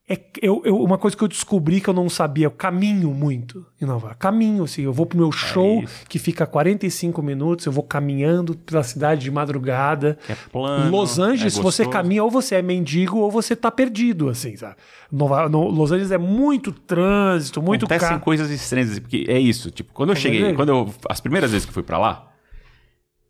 é eu, eu- uma coisa que eu descobri que eu não sabia, eu caminho muito em Nova York. Caminho, assim, eu vou pro meu show isso. que fica 45 minutos, eu vou caminhando pela cidade de madrugada. É plano, Los Angeles, é se você caminha, ou você é mendigo ou você tá perdido, assim, sabe? Nova, no- Los Angeles é muito trânsito, muito Acontecem carro. coisas estranhas, assim, porque é isso. Tipo, quando eu Tá cheguei, quando eu. As primeiras vezes que fui pra lá,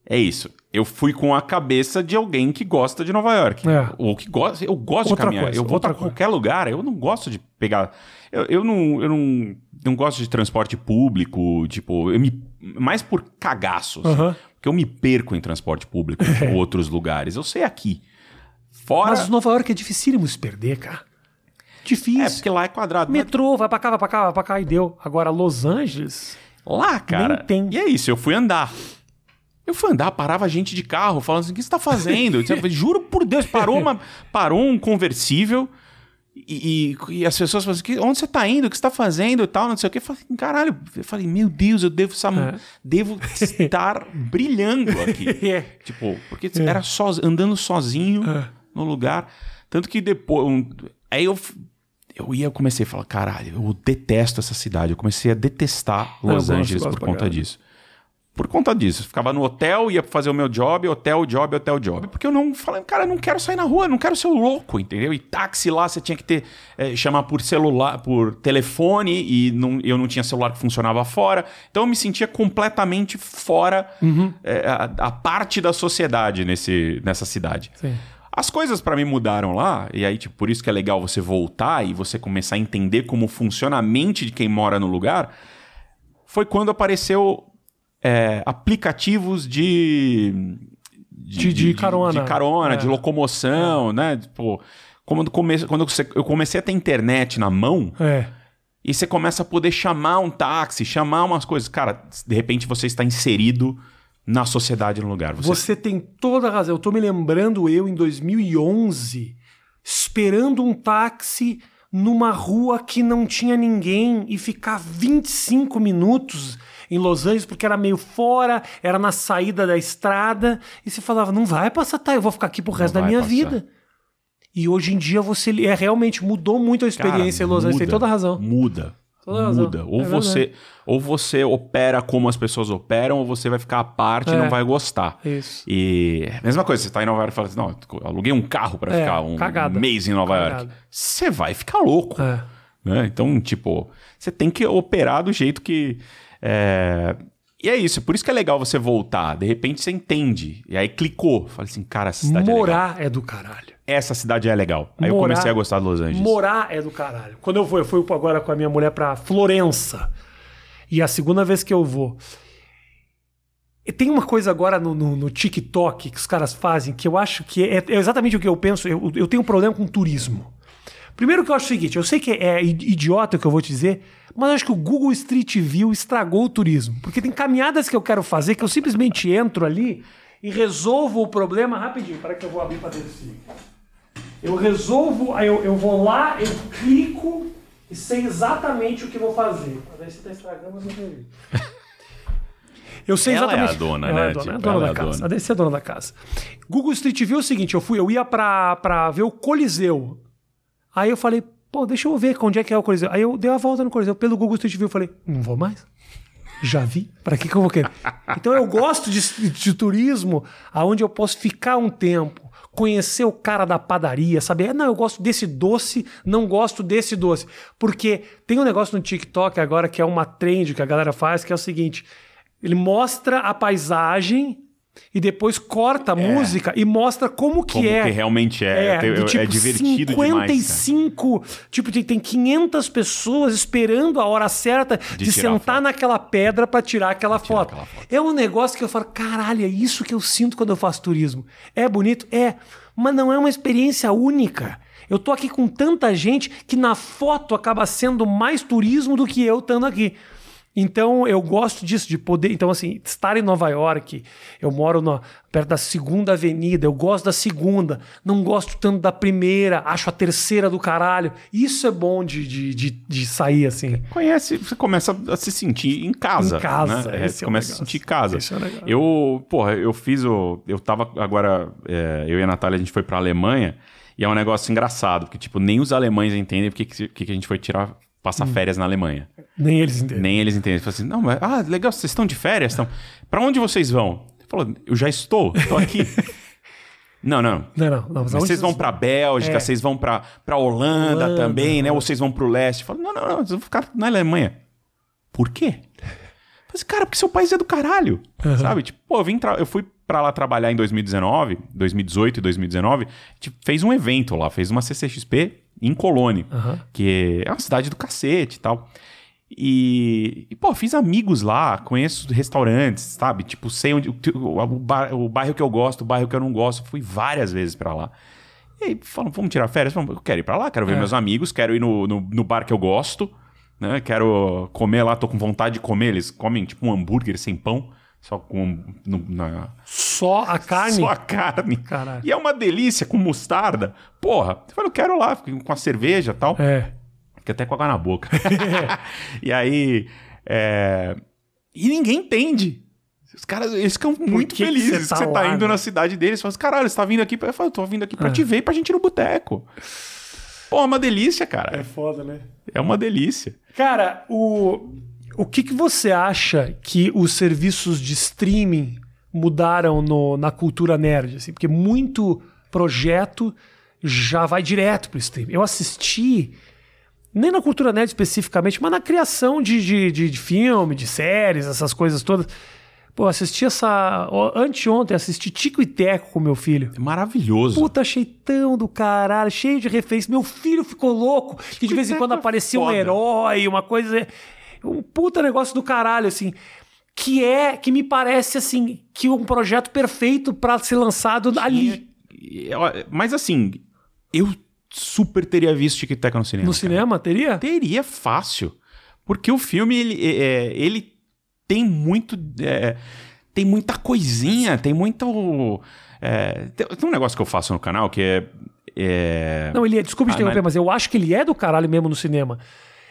é isso. Eu fui com a cabeça de alguém que gosta de Nova York. É. Ou que gosta. Eu gosto Outra de caminhar. coisa, eu vou pra qualquer lugar. Eu não gosto de pegar. Eu, eu não. Eu não. Não gosto de transporte público, tipo, eu me, mais por cagaço, assim, porque eu me perco em transporte público em *laughs* outros lugares. Eu sei aqui. Fora. Mas Nova York é dificílimo se perder, cara. Difícil. é, porque lá é quadrado. Mas Metrô, vai pra cá, vai pra cá, vai pra cá e deu. Agora, Los Angeles. Lá, cara. Nem tem. E é isso, eu fui andar. Eu fui andar, parava gente de carro, falando assim: o que você tá fazendo? Juro por Deus, parou, uma, parou um conversível e, e- e as pessoas falaram assim: "Que- onde você tá indo? O que você tá fazendo e tal, não sei o que. Eu falei, caralho, eu falei, meu Deus, eu devo, É. devo estar brilhando aqui. *laughs* É. Tipo, porque era só, andando sozinho É. no lugar. Tanto que depois. um- aí eu. Eu ia, eu comecei a falar, caralho, eu detesto essa cidade. Eu comecei a detestar Eu Los Angeles gosto por conta disso. Por conta disso. Eu ficava no hotel, ia fazer o meu job, hotel, job, hotel, job. Porque eu não falei, cara, eu não quero sair na rua, não quero ser louco, entendeu? E táxi lá você tinha que ter, eh, chamar por celular, por telefone, e não, eu não tinha celular que funcionava fora. Então eu me sentia completamente fora Uhum. eh, a, a parte da sociedade nesse, nessa cidade. Sim. As coisas pra mim mudaram lá, e aí, tipo, por isso que é legal você voltar e você começar a entender como funciona a mente de quem mora no lugar. Foi quando apareceu é, aplicativos de. De- de carona. De, carona, É. de locomoção, né? Tipo, como no começo, quando você- eu comecei a ter internet na mão, É. e você começa a poder chamar um táxi, chamar umas coisas. Cara, de repente você está inserido na sociedade no lugar. Você, Você tem toda a razão. Eu tô me lembrando eu em 2011 esperando um táxi numa rua que não tinha ninguém e ficar 25 minutos em Los Angeles porque era meio fora, era na saída da estrada e você falava, não vai passar, tá, eu vou ficar aqui pro resto da vai minha passar. vida. E hoje em dia você é realmente mudou muito a Cara, experiência em Los Angeles, tem toda a razão. Muda. Toda razão. Muda. Ou, É você, ou você opera como as pessoas operam, ou você vai ficar à parte e É. não vai gostar. Isso. E mesma coisa, você tá em Nova York e fala assim: não, aluguei um carro pra É, ficar um cagada. mês em Nova Cagada. York. Você vai ficar louco. É. né? Então, tipo, você tem que operar do jeito que. É, E é isso, por isso que é legal você voltar. De repente você entende. E aí clicou. Fala assim, cara, essa cidade é legal. Morar é do caralho. Essa cidade é legal. Aí eu Morar- comecei a gostar de Los Angeles. Morar é do caralho. Quando eu fui, eu fui agora com a minha mulher pra Florença. E a segunda vez que eu vou. E tem uma coisa agora no, no- no TikTok que os caras fazem que eu acho que é, é exatamente o que eu penso. Eu, eu tenho um problema com turismo. Primeiro que eu acho o seguinte, eu sei que é idiota o que eu vou te dizer, mas eu acho que o Google Street View estragou o turismo. Porque tem caminhadas que eu quero fazer que eu simplesmente entro ali e resolvo o problema rapidinho. Para que eu vou abrir para descer. Eu resolvo, aí eu, eu vou lá, eu clico e sei exatamente o que vou fazer. Mas aí você está estragando, mas eu não. *laughs* Eu sei Ela é exatamente. a dona, Ela né? É a dona, é a Tipo, dona ela da é a casa. dona. A DC é a dona da casa. Google Street View é o seguinte: eu fui, eu ia pra, pra ver o Coliseu. Aí eu falei, pô, deixa eu ver onde é que é o Coliseu. Aí eu dei uma volta no Coliseu pelo Google Street View. Eu falei, não vou mais. Já vi? Pra que, que eu vou querer? Então eu gosto de, de turismo aonde eu posso ficar um tempo, conhecer o cara da padaria, saber, "Ah, não, eu gosto desse doce, não gosto desse doce. Porque tem um negócio no TikTok agora que é uma trend que a galera faz, que é o seguinte: ele mostra a paisagem e depois corta a música e mostra como que Como é. que realmente é. Tem- do é divertido demais, cara. 55, tipo, tem, tem 500 pessoas esperando a hora certa de, tirar a sentar naquela pedra pra tirar aquela foto. aquela foto. É um negócio que eu falo, caralho, é isso que eu sinto quando eu faço turismo. É bonito? É, mas não é uma experiência única. Eu tô aqui com tanta gente que na foto acaba sendo mais turismo do que eu estando aqui. Então eu gosto disso, de poder. Então, assim, estar em Nova York, eu moro na- perto da segunda avenida, eu gosto da segunda, não gosto tanto da primeira, acho a terceira do caralho. Isso é bom de, de, de, de sair, assim. Conhece, você começa a se sentir em casa. Em casa, né? É, você é começa a negócio. sentir em casa. É. Eu, porra, eu fiz o. Eu tava agora. é, eu e a Natália, a gente foi pra Alemanha. E é um negócio engraçado, porque, tipo, nem os alemães entendem porque que, que a gente foi tirar, passar Hum. férias na Alemanha. Nem eles entendem. Nem eles entendem. Falam assim, não, mas, ah, legal, vocês estão de férias? Estão... Pra onde vocês vão? Ele falou, eu já estou, tô aqui. *laughs* não, não. Não, não. não aonde vocês vão pra Bélgica, É. vocês vão pra, pra Holanda, Holanda, também, né? é. Ou vocês vão pro leste. Fala, não, não, não, vocês vão ficar na Alemanha. Por quê? Mas, cara, porque seu país é do caralho. Sabe? Tipo, pô, eu, vim eu fui pra lá trabalhar em 2019, 2018 e 2019. A gente fez um evento lá, fez uma CCXP em Colônia, Aham. que é uma cidade do cacete e tal. E, e, pô, fiz amigos lá, conheço restaurantes, sabe? Tipo, sei onde. O, o, o bairro que eu gosto, o bairro que eu não gosto. Fui várias vezes pra lá. E aí falam, vamos tirar férias? Eu quero ir pra lá, quero ver É. meus amigos, quero ir no, no, no bar que eu gosto, né? Quero comer lá, tô com vontade de comer. Eles comem tipo um hambúrguer sem pão, só com no- na, Só a *laughs* carne? só a carne. Caralho. E é uma delícia com mostarda. Porra, eu falei, eu quero lá, com a cerveja e tal. É. Fiquei até com água na boca. *laughs* *laughs* e aí. é, E ninguém entende. Os caras, eles ficam muito que que felizes você tá que você tá lá, indo né? na cidade deles. Falam assim, caralho, você tá vindo aqui. pra-" Eu falo, eu tô vindo aqui É. pra te ver e pra gente ir no boteco. Pô, é uma delícia, cara. foda, né? É uma delícia. Cara, o, o que, que você acha que os serviços de streaming mudaram no- na cultura nerd? Assim? Porque muito projeto já vai direto pro streaming. Eu assisti, nem na cultura nerd especificamente, mas na criação de, de, de- de filme, de séries, essas coisas todas. Pô, assisti essa. Anteontem, assisti Tico e Teco com meu filho. É maravilhoso. Puta, achei tão do caralho, cheio de referências. Meu filho ficou louco, que de vez em quando é aparecia um herói, uma coisa. Um puta negócio do caralho, assim. Que é, que me parece, assim, que um projeto perfeito pra ser lançado ali. E, ó, Mas assim, eu super teria visto Tic Tac no cinema. No cara. cinema, teria? Teria fácil. Porque o filme, ele, é- é, ele tem muito. é, tem muita coisinha, tem muito. é, tem, tem um negócio que eu faço no canal que é. é, Não, ele é, desculpe te Ah, interromper, mas- mas eu acho que ele é do caralho mesmo no cinema.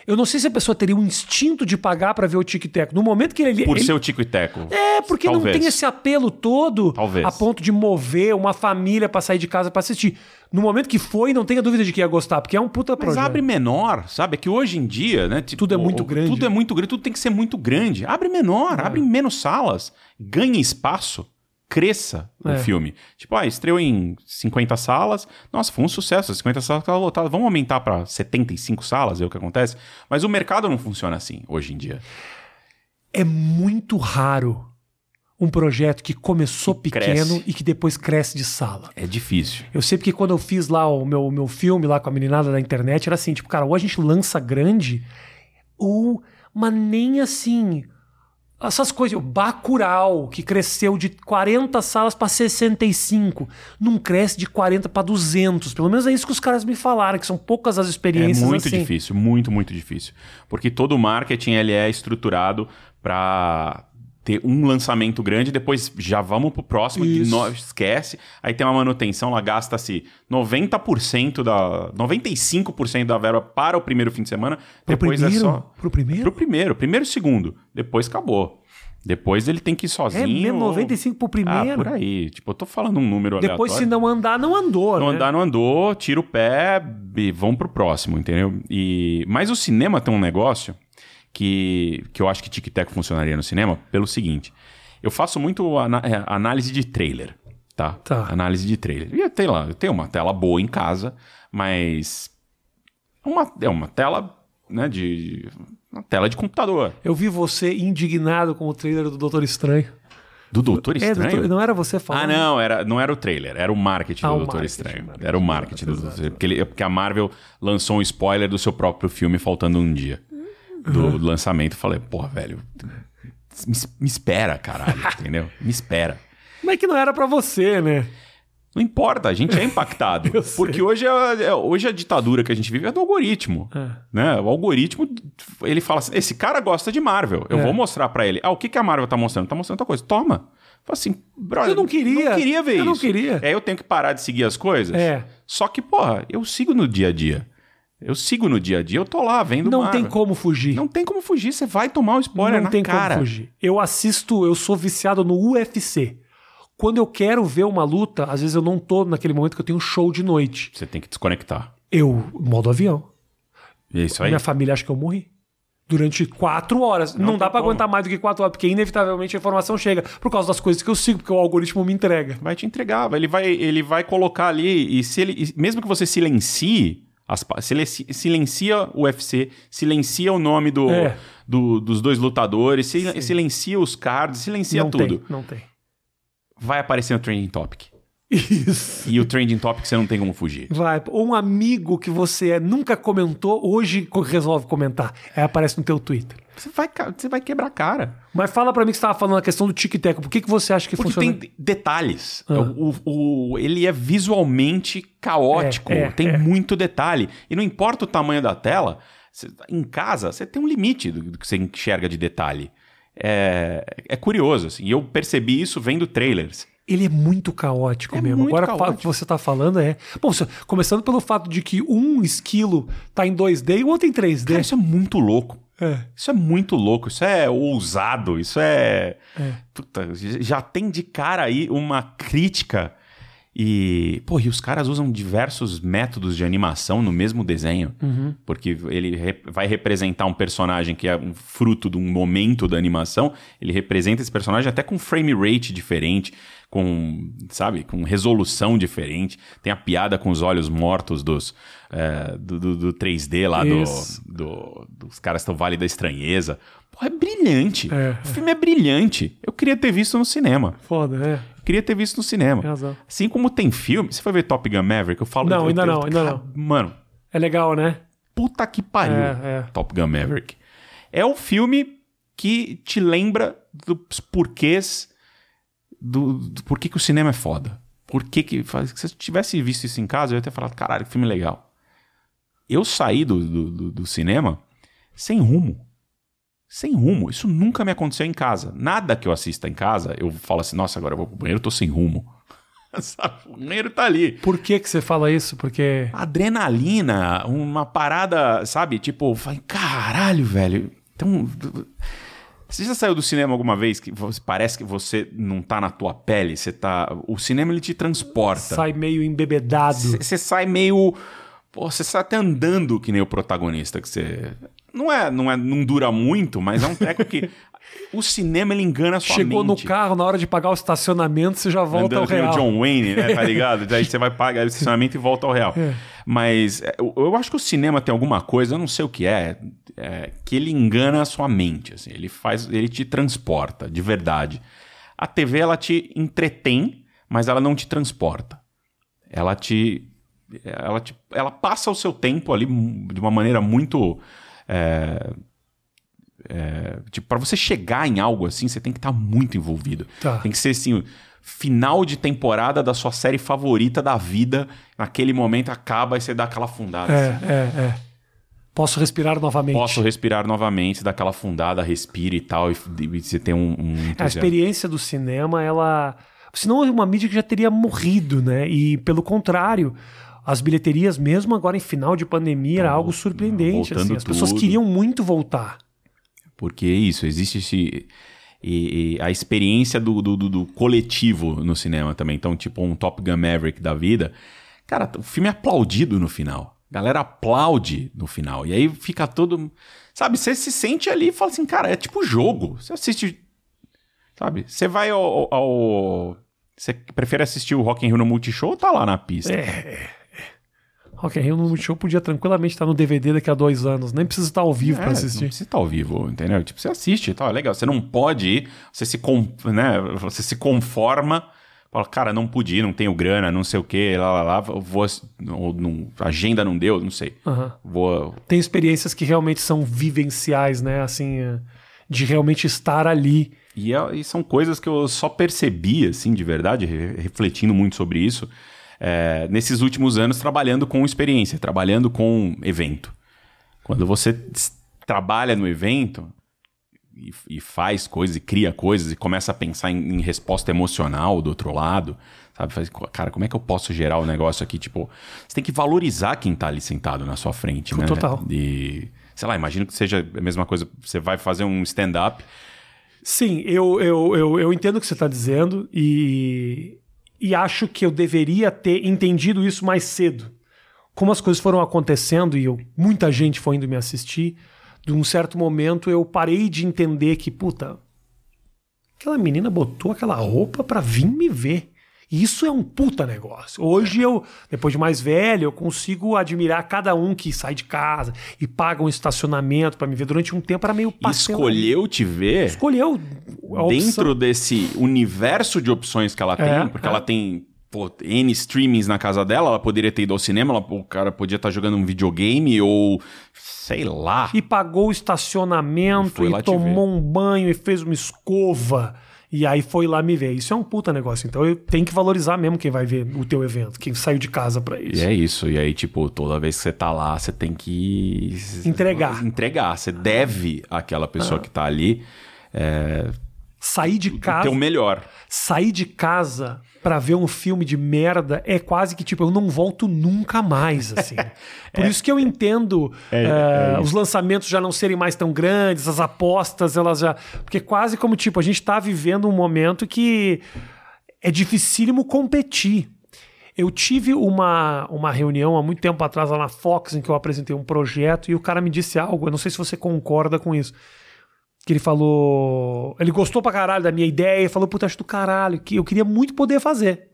Eu não sei se a pessoa teria um instinto de pagar pra ver o Tic Tac. No momento que ele. por ele- ser o Tico e Teco. É, porque Talvez. não tem esse apelo todo Talvez. a ponto de mover uma família pra sair de casa pra assistir. No momento que foi, não tenha dúvida de que ia gostar, porque é um puta Mas projeto. abre menor, sabe? É que hoje em dia, né? tipo, Tudo é muito grande. Tudo é muito grande, tudo tem que ser muito grande. Abre menor, É. abre menos salas, ganhe espaço, cresça o É. filme. Tipo, ah, estreou em 50 salas, nossa, foi um sucesso, as 50 salas estavam lotadas. Vamos aumentar para 75 salas, é o que acontece. Mas o mercado não funciona assim hoje em dia. É muito raro um projeto que começou Que pequeno cresce. e que depois cresce de sala. É difícil. Eu sei porque quando eu fiz lá o meu, o meu filme lá com a meninada da internet, era assim, tipo, cara, ou a gente lança grande, ou, mas nem assim. Essas coisas, o Bacurau, que cresceu de 40 salas para 65, não cresce de 40 para 200. Pelo menos é isso que os caras me falaram, que são poucas as É experiências muito assim. difícil, muito, muito difícil. Porque todo o marketing ele é estruturado para ter um lançamento grande, depois já vamos pro próximo, no- esquece. Aí tem uma manutenção, lá gasta-se 90% da. 95% da verba para o primeiro fim de semana. Pro depois primeiro? é só. Pro primeiro? Pro primeiro, primeiro e segundo. Depois acabou. Depois ele tem que ir sozinho. É mesmo 95 pro primeiro? Ah, por aí. Tipo, eu tô falando um número Depois, se aleatório. não andar, não andou. Não né? andar, não andou, tira o pé e vão pro próximo, entendeu? E... Mas o cinema tem um negócio que, que eu acho que Tic Tac funcionaria no cinema pelo seguinte. Eu faço muito ana- é, análise de trailer, tá? Tá. Análise de trailer. E eu tenho lá, eu tenho uma tela boa em casa, mas uma, é uma tela, né, de... Uma tela de computador. Eu vi você indignado com o trailer do Doutor Estranho. Do Doutor É, Estranho? doutor- não era você falando? Ah, não, era, não era o trailer, era o marketing Ah, do o Doutor marketing, Estranho. marketing, Era o marketing do Doutor Estranho. Porque, ele- porque a Marvel lançou um spoiler do seu próprio filme faltando um dia do lançamento. Eu falei, porra, velho, me, me espera, caralho, *laughs* entendeu? Me espera. Mas é que não era pra você, né? Não importa, a gente é *laughs* impactado. Eu porque hoje a, é- hoje a ditadura que a gente vive é do algoritmo. É. Né? O algoritmo, ele fala assim: esse cara gosta de Marvel. Eu É. vou mostrar pra ele. Ah, o que, que a Marvel tá mostrando? Tá mostrando outra coisa. Toma. Fala assim, brother. Eu não queria. Não queria ver Eu isso. não queria. É, eu tenho que parar de seguir as coisas. É. Só que, porra, eu sigo no dia a dia. Eu sigo no dia a dia, eu tô lá vendo Não Marvel. tem como fugir. Não tem como fugir, você vai tomar o spoiler não na tem cara. como fugir. Eu assisto, eu sou viciado no UFC. Quando eu quero ver uma luta, às vezes eu não tô naquele momento que eu tenho um show de noite. Você tem que desconectar. Eu, modo avião. É isso aí. Minha família acha que eu morri. Durante quatro horas. Não, tem dá pra como. aguentar mais do que quatro horas, porque inevitavelmente a informação chega. Por causa das coisas que eu sigo, porque o algoritmo me entrega. Vai te entregar, ele vai, ele vai colocar ali, e se ele. e mesmo que você silencie. As, silencia o UFC, silencia o nome do, É. do- dos dois lutadores, sil- Sim. silencia os cards, silencia não tudo. tem, não tem. Vai aparecer no Trending Topic. Isso. E o Trending Topic você não tem como fugir. Vai. Ou um amigo que você é, nunca comentou, hoje resolve comentar. Aí aparece no teu Twitter. Você vai, você vai quebrar a cara. Mas fala pra mim que você tava falando a questão do tic-tac. Por que, que você acha que Porque funciona? tem detalhes. Ah. O, o- ele é visualmente caótico. É, é, tem é. muito detalhe. E não importa o tamanho da tela, você- em casa você tem um limite do, do que você enxerga de detalhe. É, é curioso, assim. E eu percebi isso vendo trailers. Ele é muito caótico É mesmo. muito Agora, o caótico. que você tá falando é. Bom, começando pelo fato de que um esquilo tá em 2D e o outro em 3D. Cara, isso é muito louco. É. Isso é muito louco, isso é ousado, isso é. Puta, já tem de cara aí uma crítica. E, pô, e os caras usam diversos métodos de animação no mesmo desenho. Porque ele vai representar um personagem que é um fruto de um momento da animação. Ele representa esse personagem até com frame rate diferente, com, sabe, com resolução diferente. Tem a piada com os olhos mortos dos, é, do, do- do 3D lá do, do- dos caras do Vale da Estranheza. Pô, é brilhante. É, o filme é brilhante. Eu queria ter visto no cinema. Foda, é. Eu queria ter visto no cinema. Razão. Assim como tem filme. Você foi ver Top Gun Maverick? Eu falo. Não, eu- ainda eu- não, ainda cara, não. Mano, É legal, né? puta que pariu. É, é. Top Gun Maverick. É o filme que te lembra dos porquês do, do porquê que o cinema é foda. Por que que faz- se eu tivesse visto isso em casa, eu ia ter falado, caralho, que filme legal. Eu saí do, do, do- cinema sem rumo. Sem rumo. Isso nunca me aconteceu em casa. Nada que eu assista em casa, eu falo assim, nossa, agora eu vou pro banheiro, eu tô sem rumo. *laughs* O banheiro tá ali Por que, que você fala isso? Porque. adrenalina, uma parada, sabe? Tipo, vai, caralho, velho. Então, você já saiu do cinema alguma vez que parece que você não tá na tua pele, você tá, o cinema ele te transporta. Sai meio embebedado. Você você sai meio, pô, você sai até andando que nem o protagonista que você não é, não é, não dura muito, mas é um treco que *laughs* o cinema ele engana a sua Chegou no mente. carro, na hora de pagar o estacionamento, você já volta Andando ao real. o John Wayne, né? Tá *laughs* ligado? Daí você vai pagar o estacionamento e volta ao real. É. Mas é, eu, eu acho que o cinema tem alguma coisa, eu não sei o que é, é, que ele engana a sua mente. Assim, ele faz, ele te transporta, de verdade. A TV ela te entretém, mas ela não te transporta. Ela te, ela te, ela passa o seu tempo ali de uma maneira muito é, é, tipo, para você chegar em algo assim, você tem que estar muito envolvido. Tá. Tem que ser assim, final de temporada da sua série favorita da vida. Naquele momento acaba e você dá aquela fundada. É, assim. é, é. Posso respirar novamente. Posso respirar novamente, dar aquela fundada, respira e tal, e, e você tem um. um A entusiasmo. experiência do cinema, ela. Senão é uma mídia que já teria morrido, né? E pelo contrário, as bilheterias, mesmo agora em final de pandemia, era algo surpreendente. Assim. As pessoas queriam muito voltar. Porque é isso, existe esse. E, e a experiência do, do, do- coletivo no cinema também. Então, tipo, um Top Gun Maverick da vida. Cara, o filme é aplaudido no final. A galera aplaude no final. E aí fica todo. Sabe, você se sente ali e fala assim, cara, é tipo jogo. Você assiste. Sabe? Você vai ao. ao- Você prefere assistir o Rock in Rio no Multishow ou tá lá na pista? É. Rock in Rio no Multishow podia tranquilamente estar no DVD daqui a dois anos. Nem precisa estar ao vivo É, assistir. Não precisa estar ao vivo, entendeu? Tipo, você assiste, tá legal. Você não pode ir, você se, né, você se conforma, fala, cara, não pude ir, não tenho grana, não sei o quê, lá, lá, lá, vou, ou não, a agenda não deu, não sei. Aham. Vou, Tem experiências que realmente são vivenciais, né? Assim, é, de realmente estar ali. E, é- e são coisas que eu só percebi, assim, de verdade, re- refletindo muito sobre isso, é, nesses últimos anos trabalhando com experiência, trabalhando com evento. Quando você trabalha no evento e, e faz coisas e cria coisas e começa a pensar em, em resposta emocional do outro lado, sabe? Faz, cara, como é que eu posso gerar o negócio aqui? Tipo, você tem que valorizar quem tá ali sentado na sua frente, né? Total. E, sei lá, imagino que seja a mesma coisa. Você vai fazer um stand-up Sim, eu, eu, eu, eu entendo o que você está dizendo e, e acho que eu deveria ter entendido isso mais cedo. Como as coisas foram acontecendo e eu, muita gente foi indo me assistir, de um certo momento eu parei de entender que, puta, aquela menina botou aquela roupa para vir me ver. Isso é um puta negócio. Hoje eu, depois de mais velho, eu consigo admirar cada um que sai de casa e paga um estacionamento para me ver. Durante um tempo era meio pastel. Escolheu te ver? Escolheu. Dentro desse universo de opções que ela tem, É, porque é. ela tem pô, N streamings na casa dela, ela poderia ter ido ao cinema, ela- o cara podia estar jogando um videogame ou sei lá. E pagou o estacionamento e te tomou um banho e fez uma escova. E aí foi lá me ver. Isso é um puta negócio. Então eu tenho que valorizar mesmo quem vai ver o teu evento, quem saiu de casa para E isso. é isso. E aí, tipo, toda vez que você tá lá, você tem que. Entregar. Entregar. Você deve àquela pessoa que tá ali é, Sair de casa, o melhor. sair de casa para ver um filme de merda é quase que tipo eu não volto nunca mais assim. *laughs* Por isso que eu entendo eh, os lançamentos já não serem mais tão grandes, as apostas elas já, porque quase como tipo a gente tá vivendo um momento que é dificílimo competir. Eu tive uma, uma reunião há muito tempo atrás lá na Fox em que eu apresentei um projeto e o cara me disse algo, eu não sei se você concorda com isso. Que ele falou. Ele gostou pra caralho da minha ideia, falou, puta, acho do caralho, que eu queria muito poder fazer.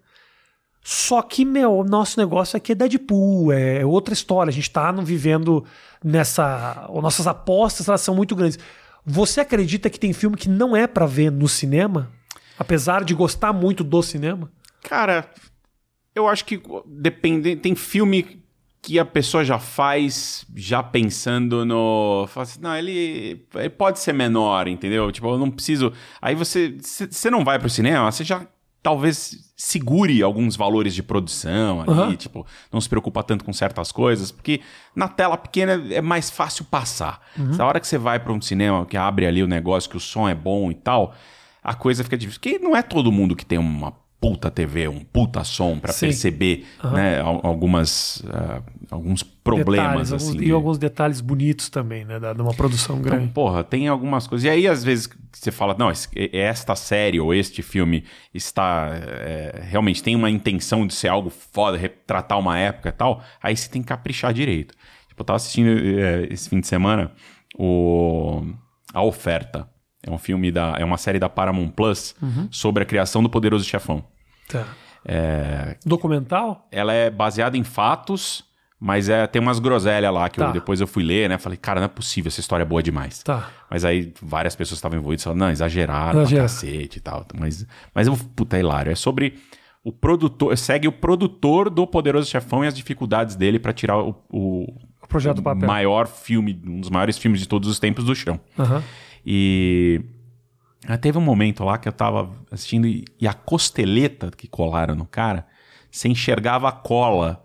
Só que, meu, nosso negócio aqui é Deadpool, é outra história. A gente tá não vivendo nessa. As nossas apostas elas são muito grandes. Você acredita que tem filme que não é pra ver no cinema? Apesar de gostar muito do cinema? Cara, eu acho que depende. Tem filme que a pessoa já faz, já pensando no. Assim, não, ele, ele pode ser menor, entendeu? Tipo, eu não preciso. Aí você. Você não vai pro cinema, você já talvez segure alguns valores de produção ali, Aham. tipo, não se preocupa tanto com certas coisas, porque na tela pequena é mais fácil passar. A hora que você vai para um cinema, que abre ali o negócio, que o som é bom e tal, a coisa fica difícil. Porque não é todo mundo que tem uma puta TV, um puta som para perceber né, al- algumas, ah, alguns problemas Detalhes, assim. de- E alguns detalhes bonitos também, né? De uma produção então, grande. porra, tem algumas coisas. E aí, às vezes, você fala, não, es- esta série ou este filme está. é, realmente tem uma intenção de ser algo foda, retratar uma época e tal. Aí você tem que caprichar direito. Tipo, eu tava assistindo é, esse fim de semana o A Oferta. É um filme da. É uma série da Paramount Plus sobre a criação do Poderoso Chefão. Tá. É, Documental? ela é baseada em fatos, mas é, tem umas groselhas lá que eu- Tá. depois eu fui ler, né? Falei, cara, não é possível, essa história é boa demais. Tá. Mas aí várias pessoas estavam envolvidas e falaram, não, exageraram Exagera. cacete e tal. Mas, mas eu, puta, é hilário. É sobre o produtor, segue o produtor do Poderoso Chefão e as dificuldades dele pra tirar o, o O projeto do papel. maior filme, um dos maiores filmes de todos os tempos do chão. Aham. E ah, teve um momento lá que eu tava assistindo e, e a costeleta que colaram no cara, você enxergava a cola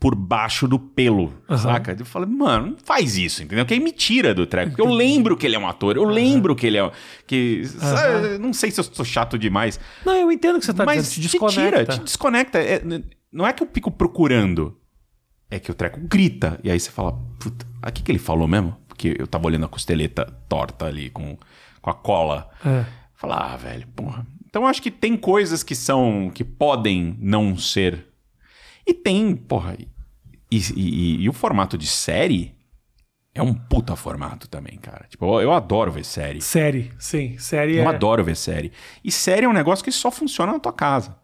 por baixo do pelo, saca? Eu falei, mano, não faz isso, entendeu? Que aí me tira do treco. Porque eu lembro que ele é um ator, eu lembro que ele é. Que, sabe, não sei se eu sou chato demais, Não, eu entendo que você tá mas dizendo. Te te desconecta. tira, te desconecta. É, não é que eu fico procurando, é que o treco grita. E aí você fala, puta, o que, que ele falou mesmo? Porque eu tava olhando a costeleta torta ali com, com a cola. É. Falar, ah, velho, porra. Então eu acho que tem coisas que são. que podem não ser. E tem, porra. E, e- e- o formato de série é um puta formato também, cara. Tipo, eu, eu adoro ver série. Série, sim. Série Eu é. adoro ver série. E série é um negócio que só funciona na tua casa.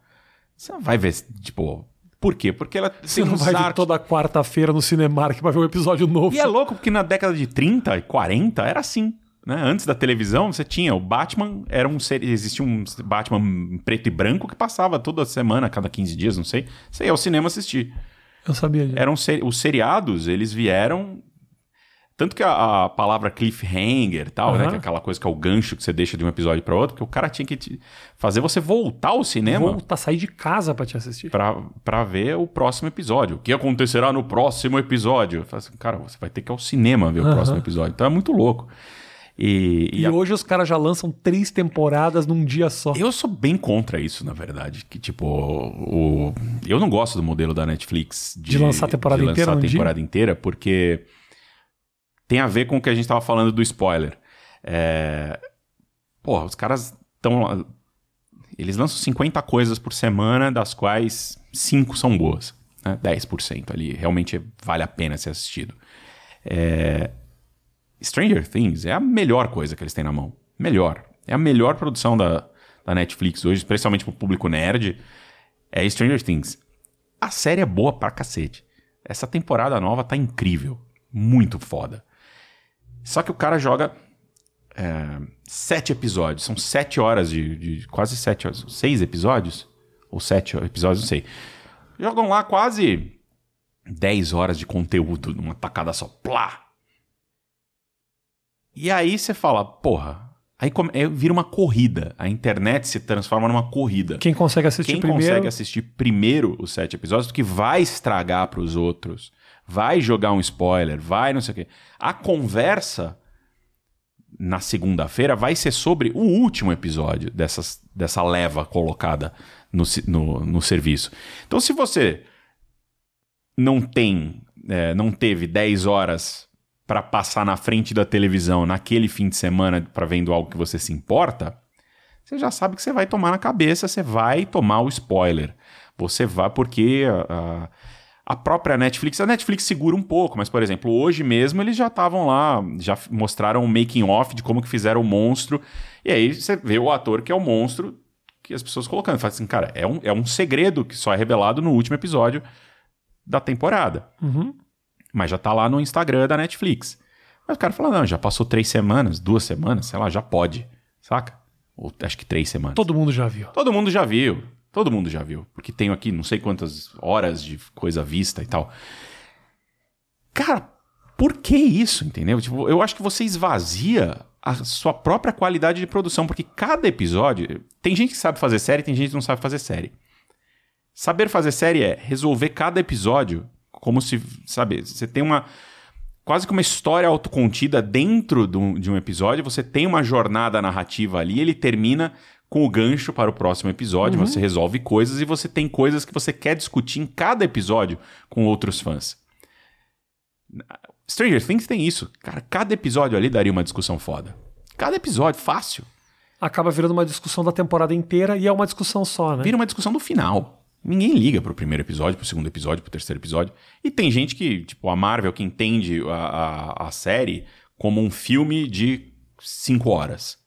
Você vai ver, tipo. Por quê? Porque ela Você tem não vai arcos- toda quarta-feira no Cinemark pra ver um episódio novo. E é louco porque na década de 30 e 40 era assim. Né? Antes da televisão, você tinha o Batman, era um ser- existia um Batman preto e branco que passava toda semana, cada 15 dias, não sei. Você ia ao cinema assistir. Eu sabia disso. Eram ser- os seriados, eles vieram tanto que a, a palavra cliffhanger e tal, né, Aham. que é aquela coisa que é o gancho que você deixa de um episódio para outro, porque o cara tinha que te fazer você voltar ao cinema Voltar, sair de casa pra te assistir. Pra pra ver o próximo episódio. O que acontecerá no próximo episódio? Assim, cara, você vai ter que ir ao cinema ver o Aham. próximo episódio. Então é muito louco. E, e E a- hoje os caras já lançam três temporadas num dia só. eu sou bem contra isso, na verdade. Que, tipo, o... eu não gosto do modelo da Netflix de, De lançar a temporada de inteira lançar a num dia? temporada inteira, porque tem a ver com o que a gente estava falando do spoiler. É, Porra, os caras estão. Eles lançam 50 coisas por semana, das quais 5 são boas. Né? 10% ali. Realmente vale a pena ser assistido. É... Stranger Things é a melhor coisa que eles têm na mão. Melhor. É a melhor produção da, da Netflix hoje, especialmente pro público nerd. É Stranger Things. A série é boa pra cacete. Essa temporada nova tá incrível. Muito foda. Só que o cara joga é, sete episódios. São sete horas de, de, Quase sete horas. Seis episódios? Ou sete episódios, não sei. Jogam lá quase dez horas de conteúdo numa tacada só. Plá! E aí você fala, porra. Aí vira uma corrida. A internet se transforma numa corrida. Quem consegue assistir Quem primeiro. Quem consegue assistir primeiro os sete episódios, que vai estragar para os outros, vai jogar um spoiler, vai não sei o quê. A conversa na segunda-feira vai ser sobre o último episódio dessas, dessa leva colocada no, no, no serviço. Então, se você não tem, é, não teve 10 horas para passar na frente da televisão naquele fim de semana para vendo algo que você se importa, você já sabe que você vai tomar na cabeça, você vai tomar o spoiler. Você vai porque própria Netflix, a Netflix segura um pouco, mas por exemplo, hoje mesmo eles já estavam lá, já mostraram um making off de como que fizeram o monstro. E aí você vê o ator que é o monstro que as pessoas colocando, fala assim, cara, é um, é um segredo que só é revelado no último episódio da temporada. Uhum. Mas já tá lá no Instagram da Netflix. Mas o cara fala, não, já passou três semanas, duas semanas, sei lá, já pode, saca? Ou acho que três semanas. Todo mundo já viu. Todo mundo já viu. Todo mundo já viu, porque tenho aqui não sei quantas horas de coisa vista e tal. Cara, por que isso, entendeu? Tipo, eu acho que você esvazia a sua própria qualidade de produção, porque cada episódio. Tem gente que sabe fazer série, tem gente que não sabe fazer série. Saber fazer série é resolver cada episódio como se, sabe, você tem uma quase que uma história autocontida dentro de um episódio, você tem uma jornada narrativa ali, ele termina com o gancho para o próximo episódio, uhum. você resolve coisas e você tem coisas que você quer discutir em cada episódio com outros fãs. Stranger Things tem isso. Cara, cada episódio ali daria uma discussão foda. Cada episódio, fácil. Acaba virando uma discussão da temporada inteira e é uma discussão só, né? Vira uma discussão do final. Ninguém liga pro primeiro episódio, pro segundo episódio, pro terceiro episódio. E tem gente que, tipo, a Marvel, que entende a, a, a série como um filme de cinco horas.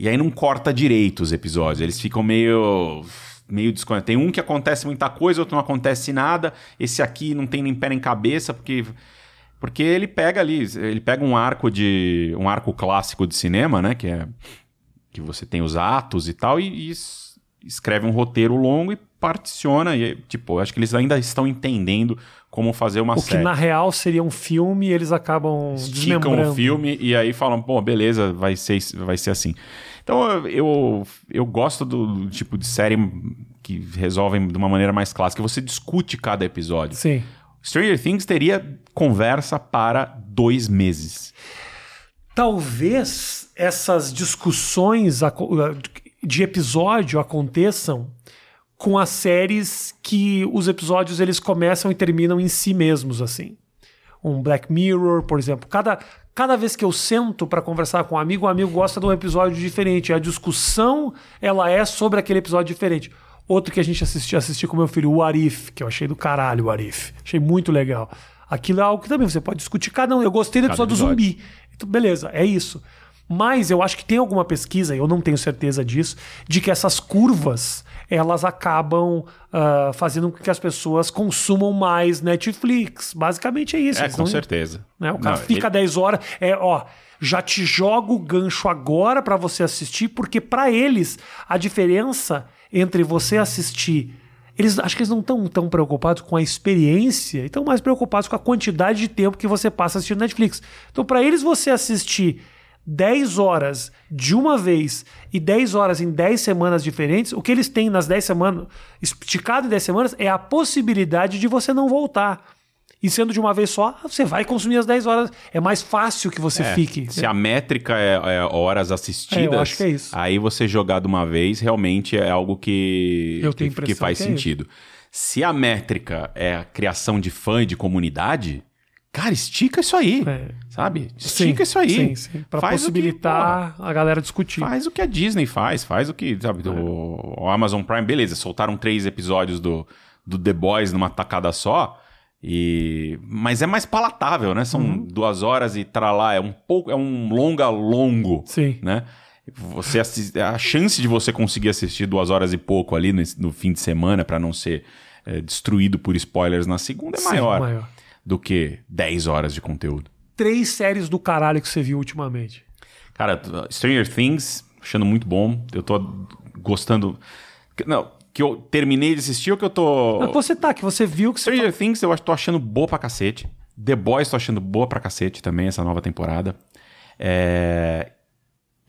E aí não corta direito os episódios. Eles ficam meio. meio desconectados. Tem um que acontece muita coisa, outro não acontece nada. Esse aqui não tem nem pé nem cabeça, porque. Porque ele pega ali, ele pega um arco de. um arco clássico de cinema, né? Que é. Que você tem os atos e tal, e, e escreve um roteiro longo e particiona. E, tipo, acho que eles ainda estão entendendo como fazer uma o série. O que na real seria um filme eles acabam Esticam o filme e aí falam, pô, beleza, vai ser, vai ser assim. Então eu, eu gosto do, do tipo de série que resolvem de uma maneira mais clássica. Você discute cada episódio. Sim. Stranger Things teria conversa para dois meses. Talvez essas discussões de episódio aconteçam com as séries que os episódios eles começam e terminam em si mesmos assim. Um Black Mirror, por exemplo. Cada, cada vez que eu sento para conversar com um amigo, o um amigo gosta de um episódio diferente. A discussão ela é sobre aquele episódio diferente. Outro que a gente assistiu assisti com meu filho, o Arif, que eu achei do caralho o Arif. Achei muito legal. Aquilo é algo que também você pode discutir cada um. Eu gostei do episódio, episódio. do zumbi. Então, beleza, é isso. Mas eu acho que tem alguma pesquisa, eu não tenho certeza disso, de que essas curvas elas acabam uh, fazendo com que as pessoas consumam mais Netflix. Basicamente é isso. É, com não, certeza. Né? O cara não, fica ele... 10 horas, é, ó, já te jogo o gancho agora para você assistir, porque para eles a diferença entre você assistir eles acho que eles não estão tão preocupados com a experiência, estão mais preocupados com a quantidade de tempo que você passa assistindo Netflix. Então, para eles, você assistir 10 horas de uma vez e 10 horas em 10 semanas diferentes, o que eles têm nas 10 semanas, esticado em 10 semanas, é a possibilidade de você não voltar. E sendo de uma vez só, você vai consumir as 10 horas. É mais fácil que você é, fique. Se a métrica é, é horas assistidas, é, eu acho que é isso. aí você jogar de uma vez realmente é algo que, que, que faz que é sentido. Se a métrica é a criação de fã e de comunidade, Cara, estica isso aí. É. Sabe? Estica Sim, isso aí. Sim, sim. Pra Faz o que, possibilitar a galera discutir. Faz o que a Disney faz, faz o que, sabe, do o Amazon Prime, beleza, soltaram três episódios do, do The Boys numa tacada só, e mas é mais palatável, né? São Uhum. duas horas e tralá, é um pouco, é um longa longo, Sim. né? Você a chance de você conseguir assistir duas horas e pouco ali no, no fim de semana pra não ser eh, destruído por spoilers na segunda é Sim, maior, maior. Do que 10 horas de conteúdo. Três séries do caralho que você viu ultimamente. Cara, Stranger Things, achando muito bom. Eu tô gostando. Não, que eu terminei de assistir ou que eu tô. Mas você tá, que você viu que você. Stranger Things eu tô achando boa pra cacete. The Boys tô achando boa pra cacete também, essa nova temporada. É.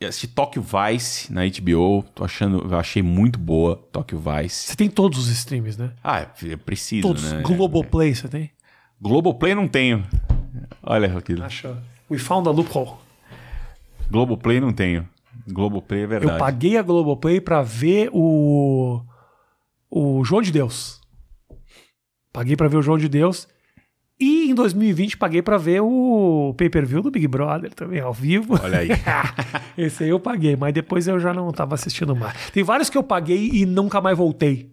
Assisti Tokyo Vice na HBO, tô achando, eu achei muito boa Tokyo Vice. Você tem todos os streams, né? Ah, é preciso, Todos. né? Globoplay você tem? Globoplay não tenho. Olha aquilo. Acha. We found a loophole. Globoplay não tenho. Globoplay é verdade. Eu paguei a Globoplay pra ver o. O João de Deus. Paguei pra ver o João de Deus. E em 2020 paguei pra ver o pay-per-view do Big Brother também, ao vivo. Olha aí. *laughs* Esse aí eu paguei, mas depois eu já não tava assistindo mais. Tem vários que eu paguei e nunca mais voltei.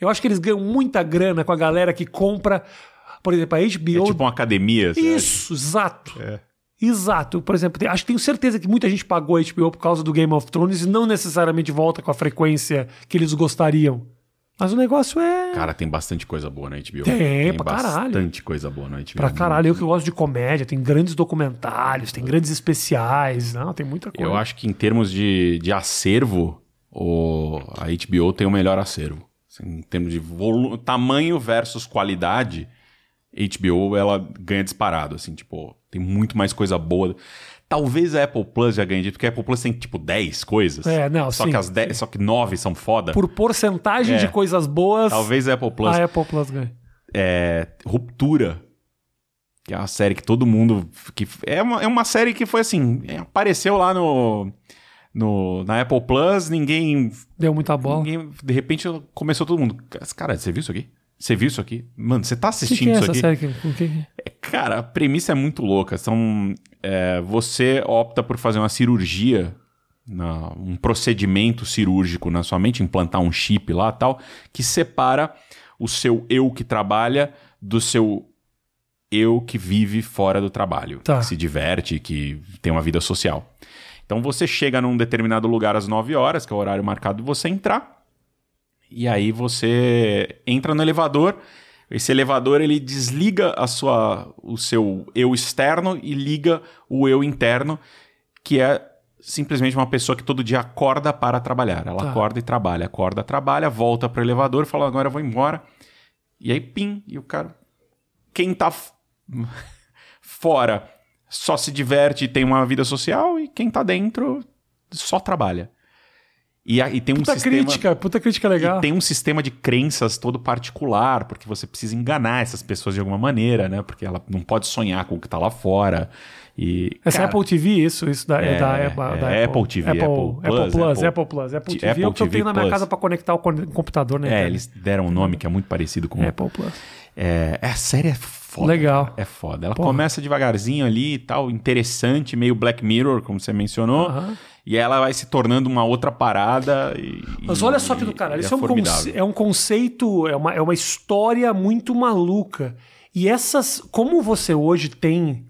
Eu acho que eles ganham muita grana com a galera que compra, por exemplo, a É HBO. tipo uma academia. Isso, exato. É. Exato. Por exemplo, tem- acho que tenho certeza que muita gente pagou a HBO por causa do Game of Thrones e não necessariamente volta com a frequência que eles gostariam. Mas o negócio é. Cara, tem bastante coisa boa na HBO. Tem, pra caralho. bastante coisa boa na HBO. Pra caralho, eu que gosto de comédia, tem grandes documentários, tem grandes especiais, não, tem muita coisa. Eu acho que em termos de, de acervo, o, a HBO tem o melhor acervo. Assim, em termos de tamanho versus qualidade, HBO ela ganha disparado. Assim, tipo, tem muito mais coisa boa. Talvez a Apple Plus já ganhe, porque a Apple Plus tem tipo 10 coisas. É, não, só sim, que as 10, só que 9 são foda. Por porcentagem É. de coisas boas, Talvez a Apple Plus a Apple Plus ganha. é, Ruptura, que é uma série que todo mundo. Que é, uma, é uma série que foi assim: é, apareceu lá no, no, na Apple Plus, ninguém, Deu muita bola. ninguém. De repente começou todo mundo. Cara, você viu isso aqui? Você viu isso aqui? Mano, você tá O que, assistindo que é isso aqui? série? Que, que- É, Cara, a premissa é muito louca. São, é, você opta por fazer uma cirurgia, na- um procedimento cirúrgico na sua mente, implantar um chip lá tal, que separa o seu eu que trabalha do seu eu que vive fora do trabalho, Tá. que se diverte, que tem uma vida social. Então você chega num determinado lugar às 9 horas, que é o horário marcado de você entrar, e aí você entra no elevador. Esse elevador ele desliga a sua, o seu eu externo e liga o eu interno, que é simplesmente uma pessoa que todo dia acorda para trabalhar. Ela Tá. acorda e trabalha, acorda, trabalha, volta para o elevador, fala agora eu vou embora. E aí pim, e o cara quem tá *laughs* fora só se diverte e tem uma vida social e quem tá dentro só trabalha. E, e tem um Puta sistema crítica, puta crítica legal. e tem um sistema de crenças todo particular, porque você precisa enganar essas pessoas de alguma maneira, né? Porque ela não pode sonhar com o que tá lá fora. E, Essa é cara, Apple TV, isso? Isso da, é, É, da, Apple, da é Apple TV, Apple, Apple Apple Plus, Plus, Apple- Apple Plus. Apple TV Apple é o que eu tenho na minha Plus. casa pra conectar o computador, né? É, eles deram um nome que é muito parecido com. Apple Plus. É, a série é foda. Legal. É foda. Ela Porra. começa devagarzinho ali e tal, interessante, meio Black Mirror, como você mencionou. Aham. E ela vai se tornando uma outra parada. E, Mas olha só que do caralho. e Isso é um, formidável. conce- é um conceito, é uma, é uma história muito maluca. E essas. Como você hoje tem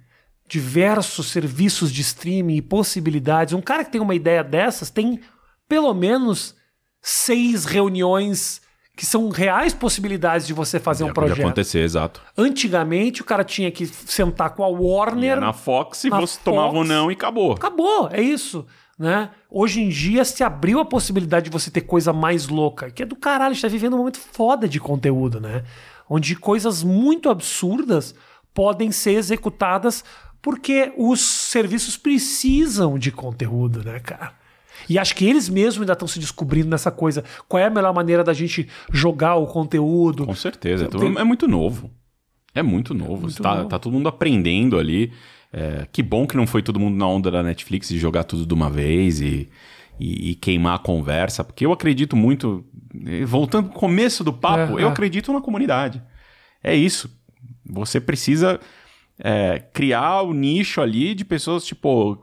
diversos serviços de streaming e possibilidades, um cara que tem uma ideia dessas tem pelo menos seis reuniões que são reais possibilidades de você fazer um projeto. acontecer, exato. Antigamente o cara tinha que sentar com a Warner. Ia na Fox e você tomava um Fox. não e acabou. Acabou, é isso. Né? Hoje em dia se abriu a possibilidade de você ter coisa mais louca, que é do caralho, a gente tá vivendo um momento foda de conteúdo, né? Onde coisas muito absurdas podem ser executadas porque os serviços precisam de conteúdo, né, cara? E acho que eles mesmos ainda estão se descobrindo nessa coisa. Qual é a melhor maneira da gente jogar o conteúdo? Com certeza. Tem- Tudo- É muito novo. É muito novo. Muito tá, novo. tá todo mundo aprendendo ali. É, que bom que não foi todo mundo na onda da Netflix de jogar tudo de uma vez e, e- e queimar a conversa. Porque eu acredito muito. Voltando pro começo do papo, É, eu é. acredito na comunidade. É isso. Você precisa é, criar o nicho ali de pessoas, tipo,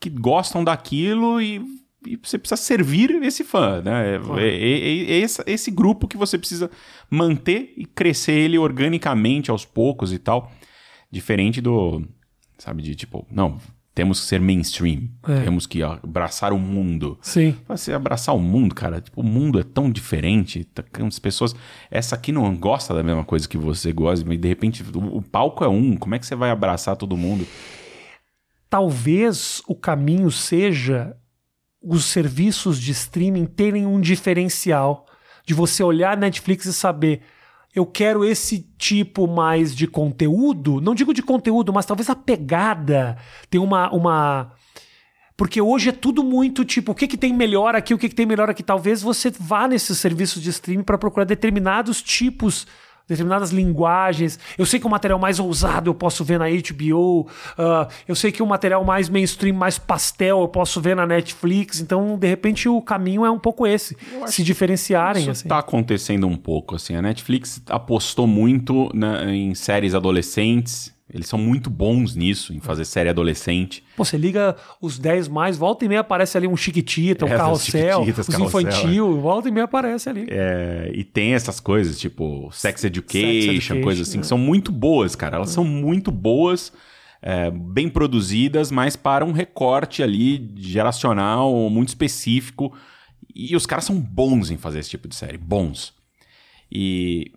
que gostam daquilo e, e você precisa servir esse fã, né? É esse, esse grupo que você precisa manter e crescer ele organicamente aos poucos e tal. Diferente do, sabe, de tipo, não, temos que ser mainstream. É. Temos que abraçar o mundo. Sim. Você abraçar o mundo, cara. Tipo, o mundo é tão diferente. Tá, as pessoas. Essa aqui não gosta da mesma coisa que você gosta, mas de repente o, o palco é um. Como é que você vai abraçar todo mundo? Talvez o caminho seja os serviços de streaming terem um diferencial. De você olhar Netflix e saber eu quero esse tipo mais de conteúdo, não digo de conteúdo, mas talvez a pegada tem uma. uma... Porque hoje é tudo muito tipo, o que, que tem melhor aqui, o que, que tem melhor aqui. Talvez você vá nesses serviços de streaming para procurar determinados tipos determinadas linguagens. Eu sei que o material mais ousado eu posso ver na HBO. Uh, ah, eu sei que o material mais mainstream, mais pastel, eu posso ver na Netflix. Então, de repente, o caminho é um pouco esse. Se diferenciarem. Isso assim. tá acontecendo um pouco. Assim. A Netflix apostou muito né, em séries adolescentes. Eles são muito bons nisso, em fazer série adolescente. Pô, você liga os 10 mais, volta e meia aparece ali um Chiquitita, um é, carrossel, os carrossel, infantil, é. volta e meia aparece ali. É, e tem essas coisas, tipo Sex Education, Sex education coisas assim, é. que são muito boas, cara. Elas são muito boas, é, bem produzidas, mas para um recorte ali geracional muito específico. E os caras são bons em fazer esse tipo de série, bons. E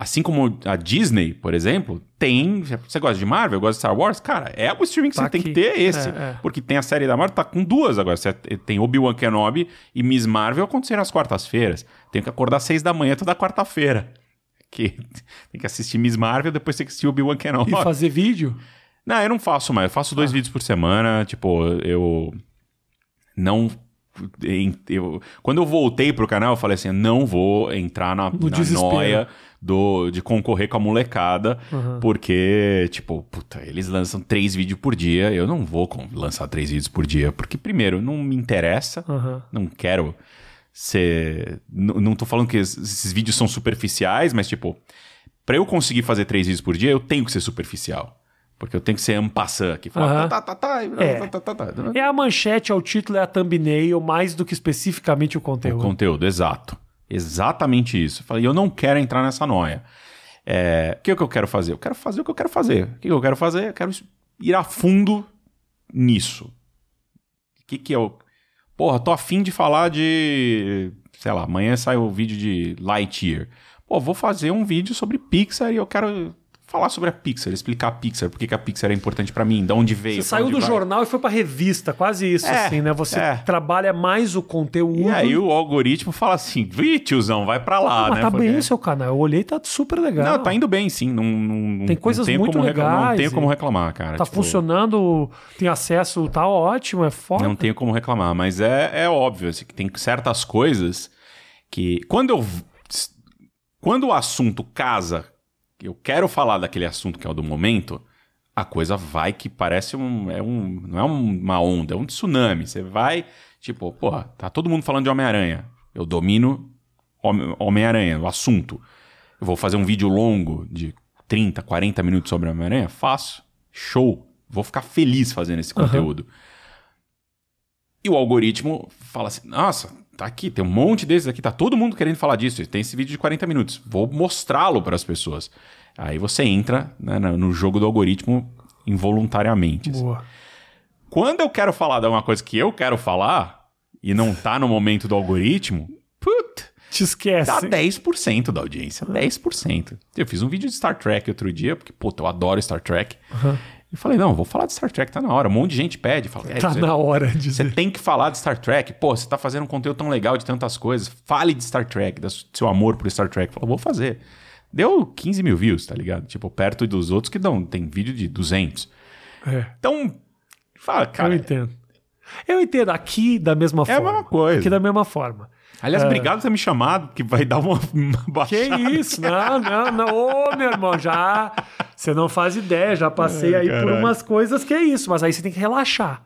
Assim como a Disney, por exemplo, tem. Você gosta de Marvel, gosta de Star Wars? Cara, é o streaming que tá você aqui. tem que ter esse. É, é. Porque tem a série da Marvel, tá com duas agora. Você tem Obi-Wan Kenobi e Miss Marvel acontecendo às quartas-feiras. Tem que acordar às seis da manhã toda quarta-feira. Que *laughs* tem que assistir Miss Marvel, depois tem que assistir Obi-Wan Kenobi. E fazer vídeo? Não, eu não faço mais. Eu faço dois ah. vídeos por semana. Tipo, eu não eu, quando eu voltei pro canal, eu falei assim: não vou entrar na, na noia do, de concorrer com a molecada, uhum. porque, tipo, puta, eles lançam três vídeos por dia. Eu não vou lançar três vídeos por dia, porque, primeiro, não me interessa, uhum. não quero ser. Não tô falando que esses vídeos são superficiais, mas, tipo, para eu conseguir fazer três vídeos por dia, eu tenho que ser superficial. Porque eu tenho que ser ampassant aqui. Falar, uhum. tá, tá, tá, é. tá, tá, tá, é a manchete, é o título, é a thumbnail, mais do que especificamente o conteúdo. O conteúdo, exato. Exatamente isso. Eu falei, eu não quero entrar nessa noia. É, o que, é que eu quero fazer? Eu quero fazer o que eu quero fazer. O que, eu quero fazer? Eu quero ir a fundo nisso. O que, que eu. Porra, tô afim de falar de. Sei lá, amanhã sai o vídeo de Lightyear. Pô, vou fazer um vídeo sobre Pixar e eu quero falar sobre a Pixar, explicar a Pixar, por que a Pixar é importante para mim, de onde veio. Você saiu do vai. jornal e foi pra revista, quase isso, é, assim, né? Você é. trabalha mais o conteúdo. E aí o algoritmo fala assim: vi, tiozão, vai pra lá, não, né? Tá Porque... bem o seu canal. Eu olhei tá super legal. Não, tá indo bem, sim. Não, não tem coisas não muito legais. Reclamar, não tenho como reclamar, cara. Tá tipo... funcionando, tem acesso, tá ótimo, é foda. Não tenho como reclamar, mas é, é óbvio, assim, que tem certas coisas que. Quando eu. Quando o assunto casa eu quero falar daquele assunto que é o do momento, a coisa vai que parece um. É um não é uma onda, é um tsunami. Você vai, tipo, porra, tá todo mundo falando de Homem-Aranha. Eu domino Homem-Aranha, o assunto. Eu vou fazer um vídeo longo de 30, 40 minutos sobre Homem-Aranha? Faço. Show. Vou ficar feliz fazendo esse conteúdo. Uhum. E o algoritmo fala assim: nossa, tá aqui, tem um monte desses aqui, tá todo mundo querendo falar disso. Tem esse vídeo de 40 minutos. Vou mostrá-lo para as pessoas. Aí você entra né, no jogo do algoritmo involuntariamente. Assim. Boa. Quando eu quero falar de uma coisa que eu quero falar e não tá no momento do algoritmo, put, te esquece. Dá 10% da audiência. 10%. Eu fiz um vídeo de Star Trek outro dia, porque, puta, eu adoro Star Trek. Uhum. E falei, não, vou falar de Star Trek, tá na hora. Um monte de gente pede. Fala, é, tá você, na hora de Você tem que falar de Star Trek. Pô, você tá fazendo um conteúdo tão legal de tantas coisas. Fale de Star Trek, do seu amor por Star Trek. Falei, vou fazer. Deu 15 mil views, tá ligado? Tipo, perto dos outros que dão, tem vídeo de 200. É. Então, fala, cara. Eu entendo. Eu entendo. Aqui da mesma forma. É a mesma coisa. Aqui da mesma forma. Aliás, é... obrigado por ter me chamado, que vai dar uma, *laughs* uma baixada. Que isso? Não, não, não. Ô, meu irmão, já... Você não faz ideia, já passei aí caralho. por umas coisas que é isso. Mas aí você tem que relaxar.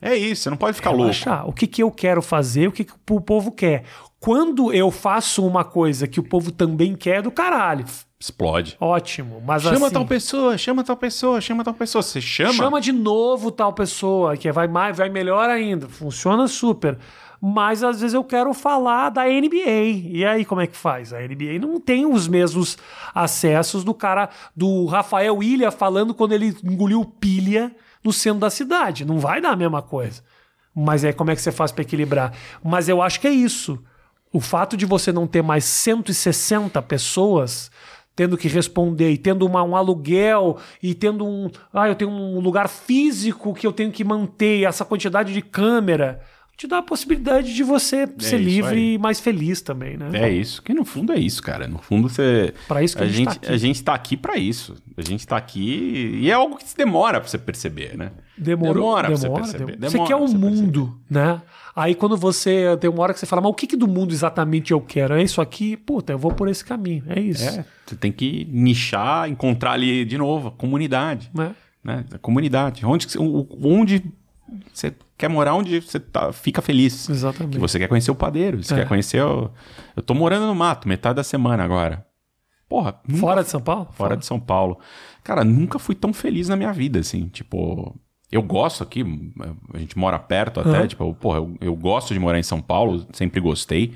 É isso, você não pode ficar Relaxar. louco. O que, que eu quero fazer, o que, que o povo quer. Quando eu faço uma coisa que o povo também quer, é do caralho. Explode. Ótimo. Mas chama assim, tal pessoa, chama tal pessoa, chama tal pessoa. Você chama. Chama de novo tal pessoa, que vai, mais, vai melhor ainda. Funciona super. Mas às vezes eu quero falar da NBA. E aí, como é que faz? A NBA não tem os mesmos acessos do cara, do Rafael Ilha falando quando ele engoliu pilha no centro da cidade. Não vai dar a mesma coisa. Mas aí como é que você faz para equilibrar? Mas eu acho que é isso. O fato de você não ter mais 160 pessoas tendo que responder e tendo uma, um aluguel e tendo um. Ah, eu tenho um lugar físico que eu tenho que manter, essa quantidade de câmera te dá a possibilidade de você é ser livre aí. e mais feliz também, né? É isso, que no fundo é isso, cara. No fundo você Para isso que a, a gente, tá a gente tá aqui para isso. A gente tá aqui e é algo que demora para você perceber, né? Demorou, demora, demora pra você perceber. Demora, você quer o um mundo, perceber. né? Aí quando você tem uma hora que você fala, mas o que, que do mundo exatamente eu quero? É isso aqui? Puta, eu vou por esse caminho. É isso. É, você tem que nichar, encontrar ali de novo a comunidade. É. Né? A comunidade. Onde, onde você quer morar onde você tá, fica feliz. Exatamente. Que você quer conhecer o padeiro, você é. quer conhecer o... Eu tô morando no mato, metade da semana agora. Porra. Nunca... Fora de São Paulo? Fora, Fora de São Paulo. Cara, nunca fui tão feliz na minha vida, assim. Tipo, eu gosto aqui, a gente mora perto até, uhum. tipo, porra, eu, eu, gosto de morar em São Paulo, sempre gostei.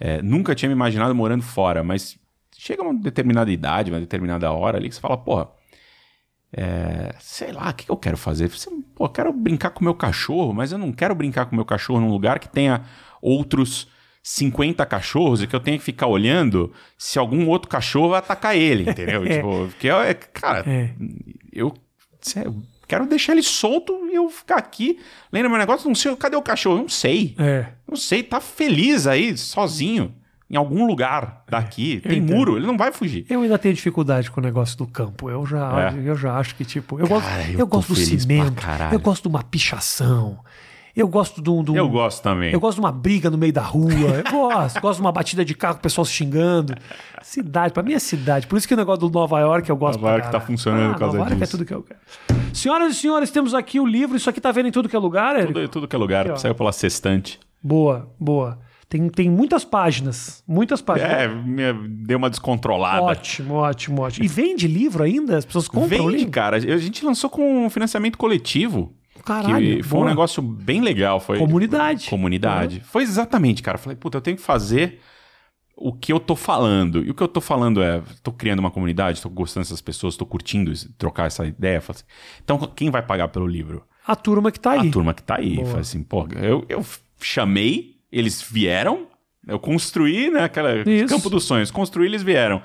É, nunca tinha me imaginado morando fora, mas chega uma determinada idade, uma determinada hora ali que você fala, porra, é, sei lá, o que eu quero fazer? Pô, eu quero brincar com meu cachorro, mas eu não quero brincar com meu cachorro num lugar que tenha outros 50 cachorros e que eu tenha que ficar olhando se algum outro cachorro vai atacar ele, entendeu? é. *laughs* Tipo, porque, é, cara, é. eu quero deixar ele solto e eu ficar aqui lendo meu negócio, não sei, cadê o cachorro? Não sei. É. Não sei, tá feliz aí, sozinho em algum lugar daqui. É, tem entendo. muro, ele não vai fugir. Eu ainda tenho dificuldade com o negócio do campo. Eu já, é. eu já acho que, tipo, eu Cara, gosto, eu, eu gosto do cimento, eu gosto de uma pichação. Eu gosto de um, Eu gosto também. Eu gosto de uma briga no meio da rua. Eu gosto. gosto de uma batida de carro, o pessoal se xingando. Cidade, pra mim é cidade. Por isso que o negócio do Nova York eu gosto Nova York tá funcionando ah, por causa Nova York é tudo que eu quero. Senhoras e senhores, temos aqui o livro. Isso aqui tá vendo em tudo que é lugar, Érico? Tudo, tudo que é lugar. Aqui, Saiu pela sextante. Boa, boa. Tem, tem muitas páginas. Muitas páginas. É, deu uma descontrolada. Ótimo, ótimo, ótimo. E vende livro ainda? As pessoas compram Vende, cara. A gente lançou com um financiamento coletivo. Caralho. Que foi boa. um negócio bem legal. Foi, comunidade. Comunidade. Foi exatamente, cara. Falei, puta, eu tenho que fazer o que eu tô falando. E o que eu tô falando é, tô criando uma comunidade, tô gostando dessas pessoas, tô curtindo trocar essa ideia. Assim, então, quem vai pagar pelo livro? A turma que tá aí. A turma que tá aí. Falei assim, pô, eu, eu chamei eles vieram, eu construí, né, aquela Isso. campo dos sonhos, construí, eles vieram.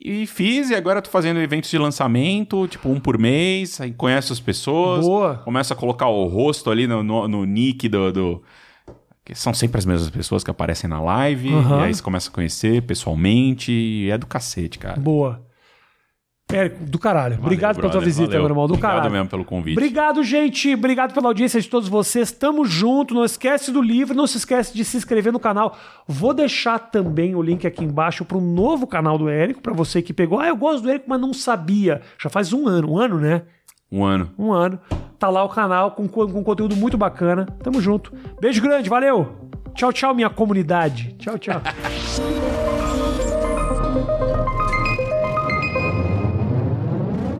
E fiz, e agora tô fazendo eventos de lançamento, tipo um por mês, aí conheço as pessoas. Boa. Começo a colocar o rosto ali no, no, no nick do, do, que são sempre as mesmas pessoas que aparecem na live, uhum. e aí você começa a conhecer pessoalmente, e é do cacete, cara. Boa. Érico, do caralho. Valeu, obrigado brother, pela tua visita, valeu. meu irmão. Do obrigado caralho. mesmo pelo convite. Obrigado, gente. Obrigado pela audiência de todos vocês. Tamo junto. Não esquece do livro. Não se esquece de se inscrever no canal. Vou deixar também o link aqui embaixo para um novo canal do Érico, para você que pegou. Ah, eu gosto do Érico, mas não sabia. Já faz um ano. Um ano, né? Um ano. Um ano. Tá lá o canal com, com conteúdo muito bacana. Tamo junto. Beijo grande. Valeu. Tchau, tchau, minha comunidade. Tchau, tchau. *laughs*